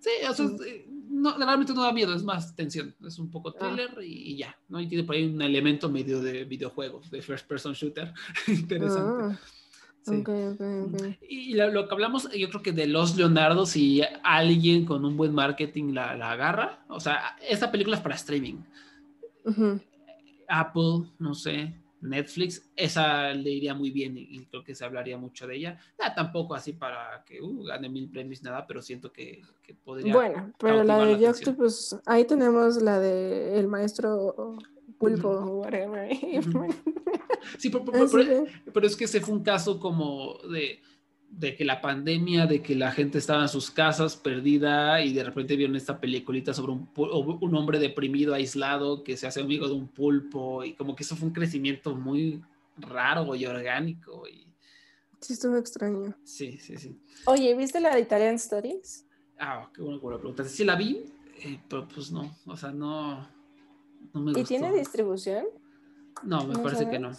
Sí, o sea, eh, no, realmente no da miedo, es más tensión. Es un poco Ah. thriller y, y ya, ¿no? Y tiene por ahí un elemento medio de videojuegos, de first person shooter. Interesante. Ah, Sí. Y lo, lo que hablamos, yo creo que de los Leonardo, si alguien con un buen marketing la, la agarra, o sea, esta película es para streaming. Apple, no sé, Netflix, esa le iría muy bien y, creo que se hablaría mucho de ella. Ah, tampoco así para que uh, gane mil premios, nada, pero siento que, que podría. Bueno, pero la de atención. Octopus, ahí tenemos la de el maestro pulpo o whatever. Sí, pero, pero- pero- que- pero es que ese fue un caso como de, de que la pandemia, de que la gente estaba en sus casas perdida y de repente vieron esta peliculita sobre un, un hombre deprimido, aislado, que se hace amigo de un pulpo y como que eso fue un crecimiento muy raro y orgánico. Y, Sí, estuvo extraño. sí, sí, sí. Oye, ¿viste la de Italian Studies? Ah, qué bueno que me lo preguntaste. Sí la vi, eh, pero pues no, o sea, no, no me ¿Y gustó. tiene distribución? No, me ¿No parece que no.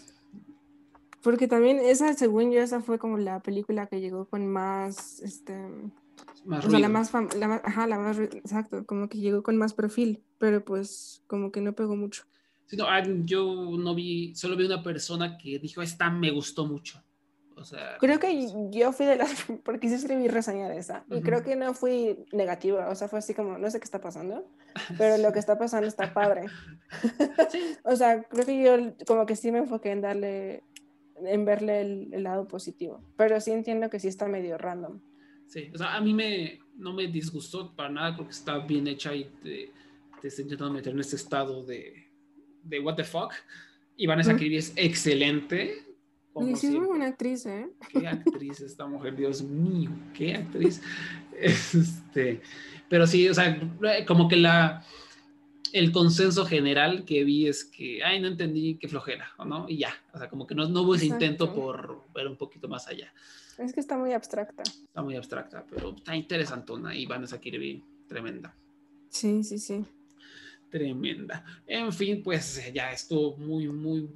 Porque también esa, según yo, esa fue como la película que llegó con más, este, Más o sea, la más, fam- la más, ajá, la más, exacto, como que llegó con más perfil, pero pues como que no pegó mucho. Sí, no, ah, yo no vi, solo vi una persona que dijo, esta me gustó mucho. O sea, Creo que yo fui de las, porque sí escribí reseña de esa, y Ujú. creo que no fui negativa, o sea, fue así como, no sé qué está pasando, pero lo que está pasando está padre. O sea, creo que yo como que sí me enfoqué en darle, en verle el, el lado positivo, pero sí entiendo que sí está medio random. sí, o sea, a mí me, no me disgustó para nada, creo que está bien hecha y te, te está intentando meter en este estado de, de what the fuck. Y Vanessa Ujú. Kirby es excelente. Como sí siempre. buena actriz, ¿eh? Qué actriz esta mujer, Dios mío, qué actriz. Este, pero sí, o sea, como que la el consenso general que vi es que, ay, no entendí qué flojera, ¿o no? Y ya, o sea, como que no, no hubo ese intento por ver un poquito más allá. Es que está muy abstracta. Está muy abstracta, pero está interesantona y Vanessa Kirby, tremenda. Sí, sí, sí. Tremenda. En fin, pues ya estuvo muy, muy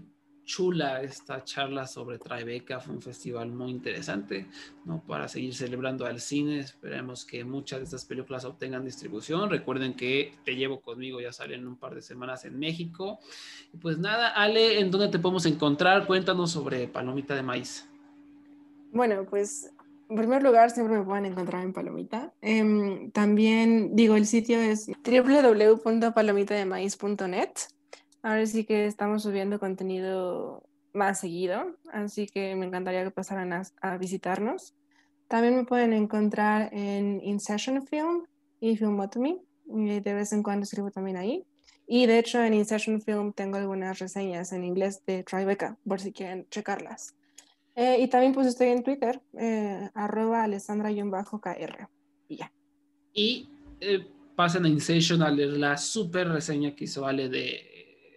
chula esta charla sobre Tribeca. Fue un festival muy interesante, ¿no? Para seguir celebrando al cine. Esperemos que muchas de estas películas obtengan distribución. Recuerden que Te Llevo Conmigo ya sale en un par de semanas en México. Pues nada, Ale, ¿en dónde te podemos encontrar? Cuéntanos sobre Palomita de Maíz. Bueno, pues en primer lugar siempre me pueden encontrar en Palomita. Em, también digo, el sitio es www.palomitademaiz.net. Ahora sí que estamos subiendo contenido más seguido, así que me encantaría que pasaran a, a visitarnos. También me pueden encontrar en In Session Film y Filmotomy. y De vez en cuando escribo también ahí. Y de hecho en In Session Film tengo algunas reseñas en inglés de Tribeca, por si quieren checarlas. Eh, y también pues estoy en Twitter, eh, arroba alessandra-kr. Y ya. Y eh, pasen a Insation a leer la super reseña que hizo Ale de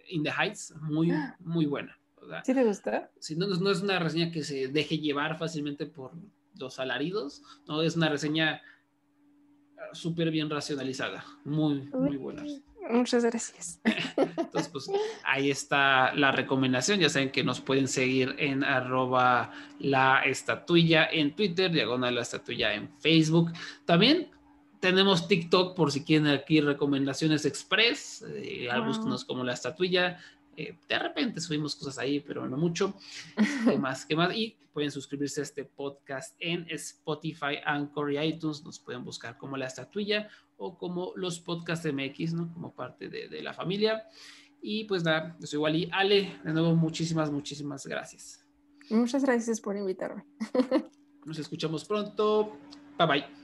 In the Heights. Muy, muy buena. Sea, ¿Sí te gusta? si no, no es una reseña que se deje llevar fácilmente por los alaridos, no es una reseña ah, súper bien racionalizada, muy, muy buena. Muchas gracias. Entonces, pues ahí está la recomendación. Ya saben que nos pueden seguir en arroba la estatuilla en Twitter, diagonal la estatuilla en Facebook. También tenemos TikTok por si quieren aquí recomendaciones express. Eh, Wow. Búsquenos como la estatuilla. Eh, de repente subimos cosas ahí, pero no mucho. ¿Qué más? ¿Qué más? Y pueden suscribirse a este podcast en Spotify, Anchor y iTunes. Nos pueden buscar como la estatuilla o como los podcasts MX, ¿no? Como parte de, de la familia. Y pues nada, yo soy Wally. Ale, de nuevo, muchísimas, muchísimas gracias. Muchas gracias por invitarme. Nos escuchamos pronto. Bye bye.